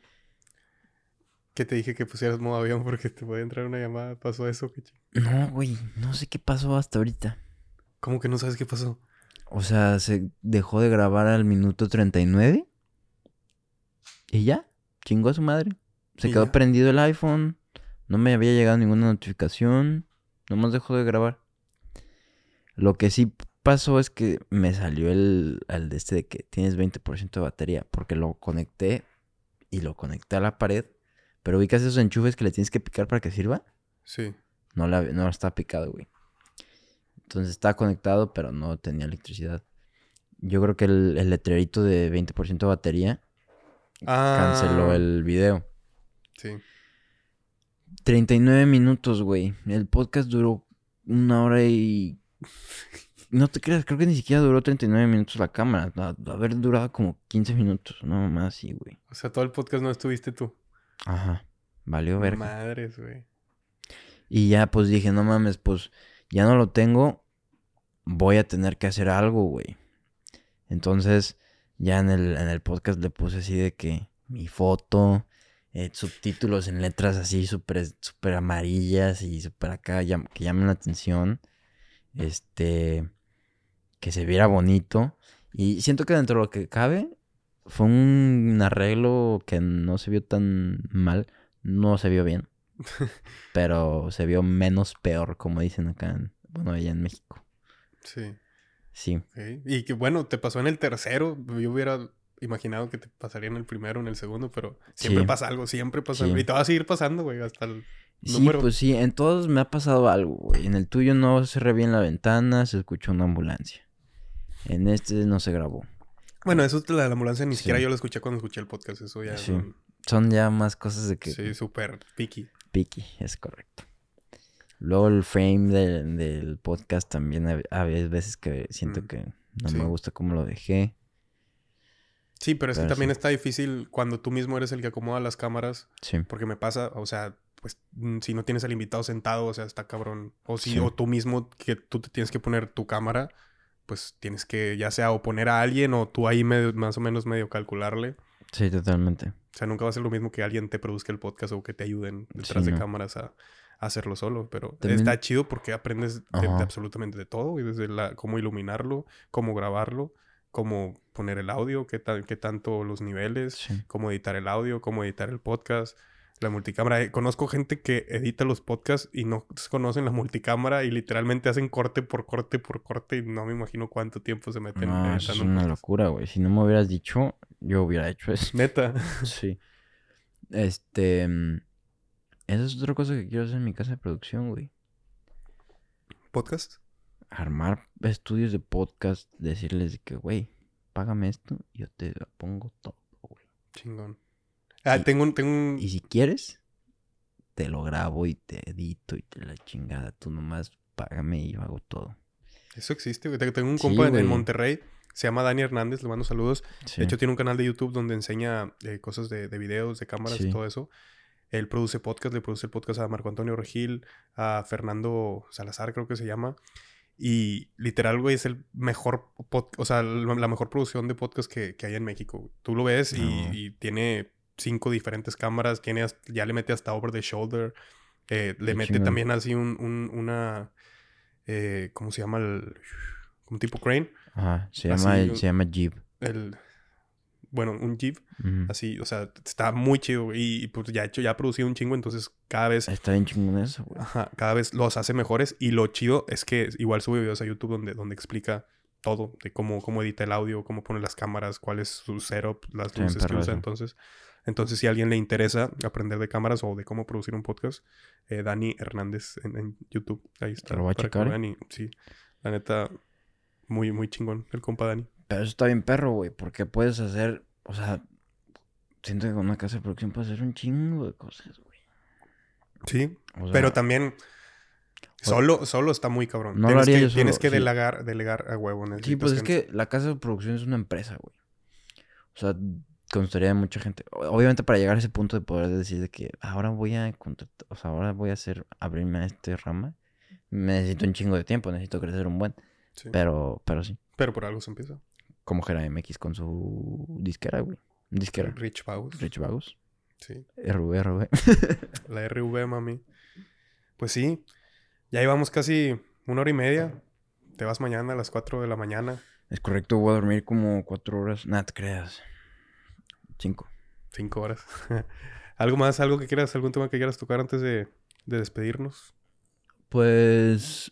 Que te dije que pusieras modo avión porque te puede entrar una llamada. ¿Pasó eso? no, güey. No sé qué pasó hasta ahorita. ¿Cómo que no sabes qué pasó? O sea, se dejó de grabar al minuto 39. Y ya. Chingó a su madre. Se quedó prendido el iPhone. No me había llegado ninguna notificación. Nomás dejó de grabar. Lo que sí pasó es que me salió el, el de este de que tienes 20% de batería. Porque lo conecté y lo conecté a la pared pero ubicas esos enchufes que le tienes que picar para que sirva. Sí. No, la, no estaba picado, güey. Entonces estaba conectado, pero no tenía electricidad. Yo creo que el, letrerito de 20% de batería canceló ah. el video. Sí. 39 minutos, güey. El podcast duró una hora y no te creas, creo que ni siquiera duró 39 minutos la cámara. A, haber durado como 15 minutos, no más, sí, güey. O sea, todo el podcast no estuviste tú. Ajá. Valió ver. Madres, güey. Y ya, pues dije, no mames, pues ya no lo tengo. Voy a tener que hacer algo, güey. Entonces, ya en el, en el podcast le puse así de que mi foto, eh, subtítulos en letras así súper super amarillas y súper acá que llamen la atención. Este, que se viera bonito. Y siento que dentro de lo que cabe, fue un arreglo que no se vio tan mal. No se vio bien. pero se vio menos peor, como dicen acá, en, bueno, allá en México. Sí. Sí. Y que bueno, te pasó en el tercero. Yo hubiera imaginado que te pasaría en el primero, en el segundo, pero siempre pasa algo, siempre pasa algo. Y te va a seguir pasando, güey, hasta el sí, pues sí, en todos me ha pasado algo, güey. En el tuyo no cerré bien la ventana, se escuchó una ambulancia. En este no se grabó. Bueno, eso de la ambulancia, ni siquiera yo lo escuché cuando escuché el podcast, eso ya... Sí. Son ya más cosas de que... Sí, súper picky. Picky, es correcto. Luego el frame del podcast también a, veces que siento mm. que no me gusta cómo lo dejé. Sí, pero es que también está difícil cuando tú mismo eres el que acomoda las cámaras. Sí. Porque me pasa, o sea, pues mm, si no tienes al invitado sentado, o sea, está cabrón. O si, o tú mismo que tú te tienes que poner tu cámara, pues tienes que ya sea o poner a alguien o tú ahí más o menos medio calcularle. Sí, totalmente. O sea, nunca va a ser lo mismo que alguien te produzca el podcast o que te ayuden detrás de cámaras a, hacerlo solo. Pero está chido porque aprendes de, absolutamente de todo. Y desde la, cómo iluminarlo, cómo grabarlo, cómo poner el audio, qué, qué tanto los niveles, cómo editar el audio, cómo editar el podcast, la multicámara. Eh, conozco gente que edita los podcasts y no conocen la multicámara y literalmente hacen corte por corte por corte y no me imagino cuánto tiempo se meten. No, es una locura, güey. Si no me hubieras dicho, yo hubiera hecho eso. Neta. sí. Este... Mm, esa es otra cosa que quiero hacer en mi casa de producción, güey. ¿Podcast? armar estudios de podcast, decirles que, güey, págame esto y yo te pongo todo, güey. Chingón. Ah, tengo un, tengo un... Y si quieres, te lo grabo y te edito y te la chingada. Tú nomás págame y yo hago todo. Eso existe, güey. Tengo un compa en Monterrey. Se llama Dani Hernández, le mando saludos. De hecho, tiene un canal de YouTube donde enseña eh, cosas de, de, videos, de cámaras y todo eso. Él produce podcast, le produce el podcast a Marco Antonio Regil, a Fernando Salazar, creo que se llama. Y literal, güey, es el mejor, o sea, la mejor producción de podcast que, que hay en México. Tú lo ves y, tiene cinco diferentes cámaras, tiene, ya le mete hasta over the shoulder, eh, le mete también así un, un una, eh, ¿cómo se llama? El, un tipo crane. Ajá, se llama, se llama Jeep. El, bueno, un Jeep, así, o sea, está muy chido, y, pues ya hecho, ya ha producido un chingo, entonces cada vez... Está bien chingón eso, güey. Ajá, cada vez los hace mejores, y lo chido es que igual sube videos a YouTube donde, donde explica todo, de cómo, cómo edita el audio, cómo pone las cámaras, cuál es su setup, las luces que usa, entonces... Entonces, si a alguien le interesa aprender de cámaras o de cómo producir un podcast, eh, Dani Hernández en, YouTube. Ahí está. Lo voy a checar. sí, la neta, muy, muy chingón el compa Dani. Pero eso está bien perro, güey, porque puedes hacer, o sea, siento que con una casa de producción puedes hacer un chingo de cosas, güey. Sí, pero también solo, solo está muy cabrón. No tienes que, tienes que delegar, delegar a huevo. En sí, pues es que la casa de producción es una empresa, güey. O sea, constaría de mucha gente. Obviamente para llegar a ese punto de poder decir de que ahora voy a o sea, ahora voy a hacer, abrirme a este rama, necesito un chingo de tiempo, necesito crecer un buen. Pero, pero sí. Pero por algo se empieza. Como Jera MX con su disquera, güey. Disquera. Rich Vagos. Rich Vagos. Sí. RV, RV. La RV, mami. Pues sí. Ya llevamos casi una hora y media. Te vas mañana a las 4 de la mañana. Es correcto, voy a dormir como 4 horas. Nada, te creas. 5. 5 horas. ¿Algo más? ¿Algo que quieras? ¿Algún tema que quieras tocar antes de, de despedirnos? Pues.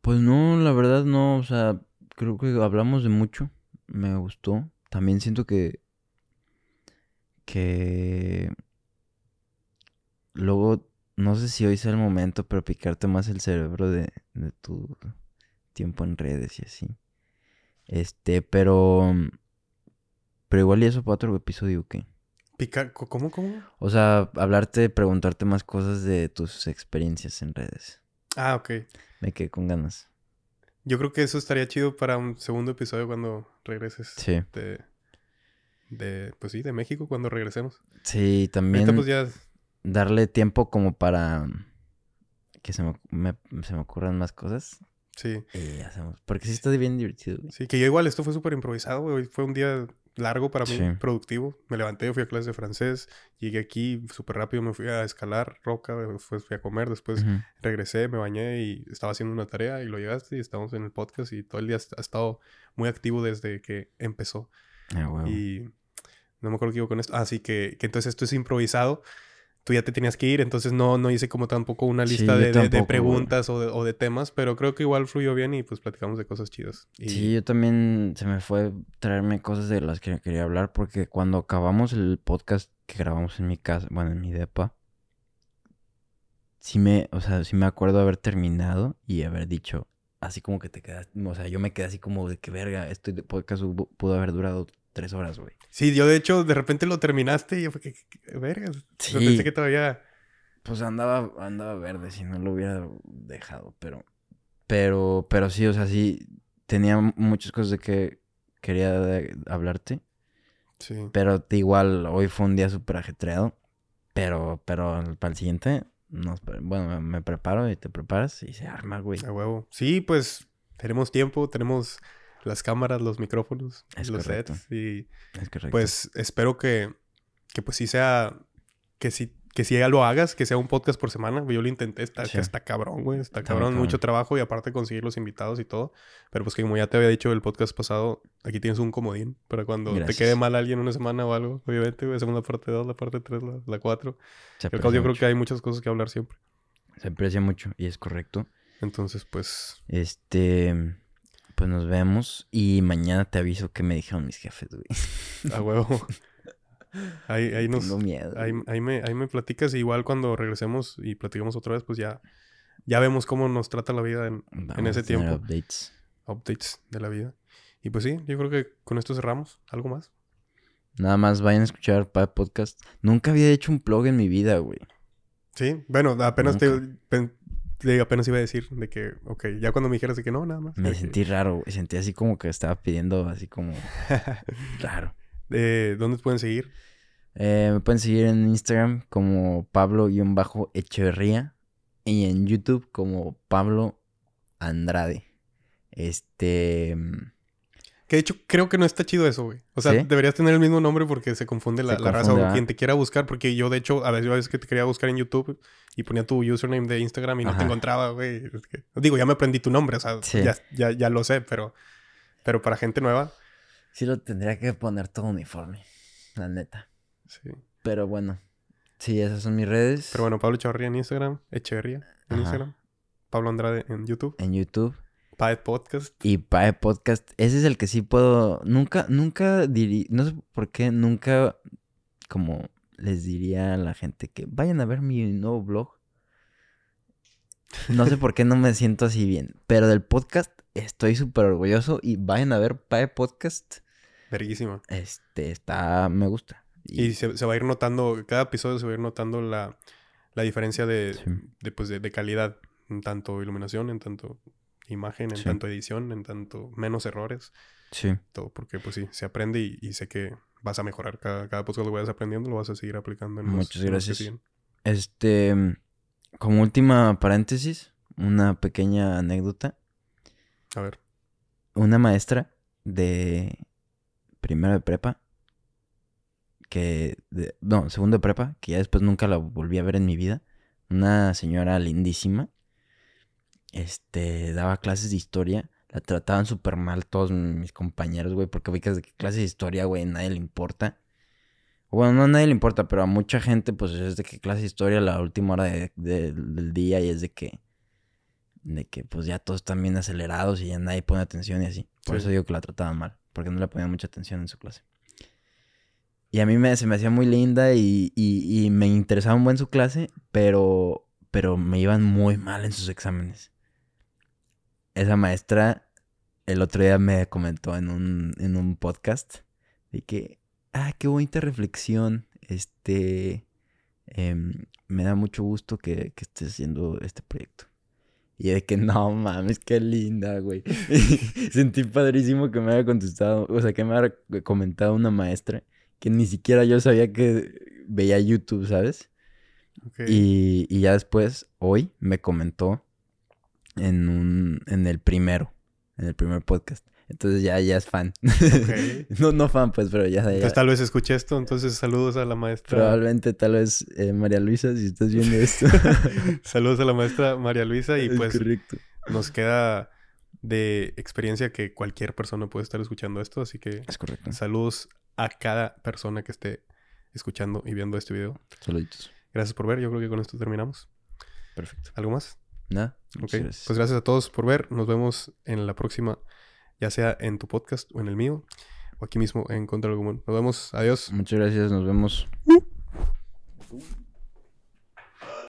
Pues no, la verdad no. O sea, creo que hablamos de mucho. Me gustó. También siento que. Que. Luego, no sé si hoy sea el momento, pero picarte más el cerebro de, de tu tiempo en redes y así. Este, pero. Pero igual y eso para otro episodio, ¿qué? Picar, ¿cómo, cómo? O sea, hablarte, preguntarte más cosas de tus experiencias en redes. Ah, ok. Me quedé con ganas. Yo creo que eso estaría chido para un segundo episodio cuando regreses. Sí. De, de pues sí, de México cuando regresemos. Sí, también Ahorita pues ya... darle tiempo como para que se me, me- se me ocurran más cosas. Sí. Y hacemos. Porque sí está bien divertido, güey. Sí, que yo igual, esto fue súper improvisado, güey. Fue un día largo para mí, Sí. productivo. Me levanté, fui a clases de francés, llegué aquí súper rápido, me fui a escalar roca, después fui a comer, después regresé, me bañé y estaba haciendo una tarea y lo llegaste y estamos en el podcast y todo el día ha estado muy activo desde que empezó. Ah. Y no me acuerdo qué iba con esto. Así que, que entonces esto es improvisado. Tú ya te tenías que ir, entonces no, no hice como tampoco una lista de, de- preguntas o de, o de temas, pero creo que igual fluyó bien y pues platicamos de cosas chidas. Y Sí, yo también se me fue traerme cosas de las que quería hablar porque cuando acabamos el podcast que grabamos en mi casa, bueno, en mi depa, sí me, o sea, sí me acuerdo haber terminado y haber dicho, así como que te quedas, o sea, yo me quedé así como de que verga, este podcast pudo haber durado tres horas, güey. Sí, yo de hecho de repente lo terminaste y yo fue que, vergas. Yo Sí. pensé que todavía... Pues andaba, andaba verde si no lo hubiera dejado, pero, pero, pero sí, o sea, sí, tenía muchas cosas de que quería de- hablarte. Sí. Pero igual, hoy fue un día súper ajetreado. Pero, pero para el siguiente, nos, bueno, me preparo y te preparas y se arma, güey. A huevo. Sí, pues tenemos tiempo, tenemos las cámaras, los micrófonos, Es los correcto. sets y Es correcto. pues espero que, que pues sí sea, que sí, que sí ya lo hagas, que sea un podcast por semana. Yo lo intenté, está, Sí. está cabrón, güey, está Está muy cabrón, mucho cabrón. trabajo y aparte conseguir los invitados y todo. Pero pues que como ya te había dicho el podcast pasado, aquí tienes un comodín para cuando Gracias. te quede mal alguien una semana o algo, obviamente, güey, segunda parte 2, la parte 3, la, la 4. se Yo, yo creo mucho. que hay muchas cosas que hablar siempre. Se aprecia mucho y es correcto. Entonces, pues, Este, pues nos vemos y mañana te aviso que me dijeron mis jefes, güey. a huevo. ahí, ahí nos... Tengo miedo. Ahí, ahí me, ahí me platicas. y Igual cuando regresemos y platicamos otra vez, pues ya, ya vemos cómo nos trata la vida en Vamos ese tiempo. updates. updates de la vida. Y pues sí, yo creo que con esto cerramos. ¿Algo más? Nada más vayan a escuchar Pad Podcast. Nunca había hecho un blog en mi vida, güey. Sí, bueno, apenas te, Nunca. Te- apenas iba a decir de que, ok, ya cuando me dijeras de que no, nada más. Me que- sentí raro, güey. Sentí así como que estaba pidiendo así como raro. Eh, ¿Dónde te pueden seguir? Eh, me pueden seguir en Instagram como Pablo-Echeverría y en YouTube como Pablo Andrade. Este. Que de hecho creo que no está chido eso, güey. O sea, ¿Sí? deberías tener el mismo nombre porque se confunde la, Se la raza o quien te quiera buscar. Porque yo, de hecho, a veces, a veces que te quería buscar en YouTube y ponía tu username de Instagram y no te encontraba, güey. Es que- digo, ya me aprendí tu nombre, o sea, Sí. ya, ya, ya lo sé, pero, pero para gente nueva, Sí lo tendría que poner todo uniforme. La neta. sí. Pero bueno. Sí, esas son mis redes. Pero bueno, Pablo Echeverría en Instagram, Echeverría en Ajá. Instagram, Pablo Andrade en YouTube, En YouTube. Paed Podcast. Y Pae Podcast. Ese es el que sí puedo. Nunca, nunca diría. No sé por qué, nunca. Como les diría a la gente que vayan a ver mi nuevo blog. No sé por qué no me siento así bien. Pero del podcast estoy súper orgulloso. Y vayan a ver Pae Podcast. Verguísima. Este está. Me gusta. Y se, se va a ir notando, cada episodio se va a ir notando la, la diferencia de, Sí. de, pues, de, de calidad, en tanto iluminación, en tanto imagen, en Sí. tanto edición, en tanto menos errores, Sí. todo, porque pues sí, se aprende y, y sé que vas a mejorar cada, cada podcast que vayas aprendiendo, lo vas a seguir aplicando en los- Muchas en los que gracias. Este. Como última paréntesis. Una pequeña anécdota. A ver, una maestra de primero de prepa que de- no, segundo de prepa, que ya después nunca la volví a ver en mi vida, una señora lindísima. Este, daba clases de historia, la trataban súper mal todos mis compañeros, güey, porque ubicas de que clases de historia, güey, nadie le importa. Bueno, no a nadie le importa, pero a mucha gente, pues es de que clase de historia la última hora de- de- del día y es de que de que pues ya todos están bien acelerados y ya nadie pone atención y así. Por Sí. eso digo que la trataban mal, porque no le ponían mucha atención en su clase. Y a mí me, se me hacía muy linda y, y- y me interesaba un buen su clase, pero, pero me iban muy mal en sus exámenes. Esa maestra el otro día me comentó en un, en un podcast de que, ah, qué bonita reflexión, este, em, me da mucho gusto que, que estés haciendo este proyecto. Y de que no mames, qué linda, güey. Sentí padrísimo que me haya contestado, o sea, que me haya comentado una maestra que ni siquiera yo sabía que veía YouTube, ¿sabes? Y, y, ya después, hoy, me comentó en un, en el primero, en el primer podcast. Entonces ya, ya es fan. no, no fan, pues, pero ya, Entonces tal vez escuché esto, entonces saludos a la maestra. Probablemente, tal vez, eh, María Luisa, si estás viendo esto. saludos a la maestra María Luisa y pues nos queda de experiencia que cualquier persona puede estar escuchando esto, así que es correcto. saludos a cada persona que esté escuchando y viendo este video. Saluditos. Gracias por ver, yo creo que con esto terminamos. Perfecto. ¿Algo más? Nada. Ok, pues gracias a todos por ver. Nos vemos en la próxima, ya sea en tu podcast o en el mío, o aquí mismo en Contra lo Común. Nos vemos. Adiós. Muchas gracias. Nos vemos.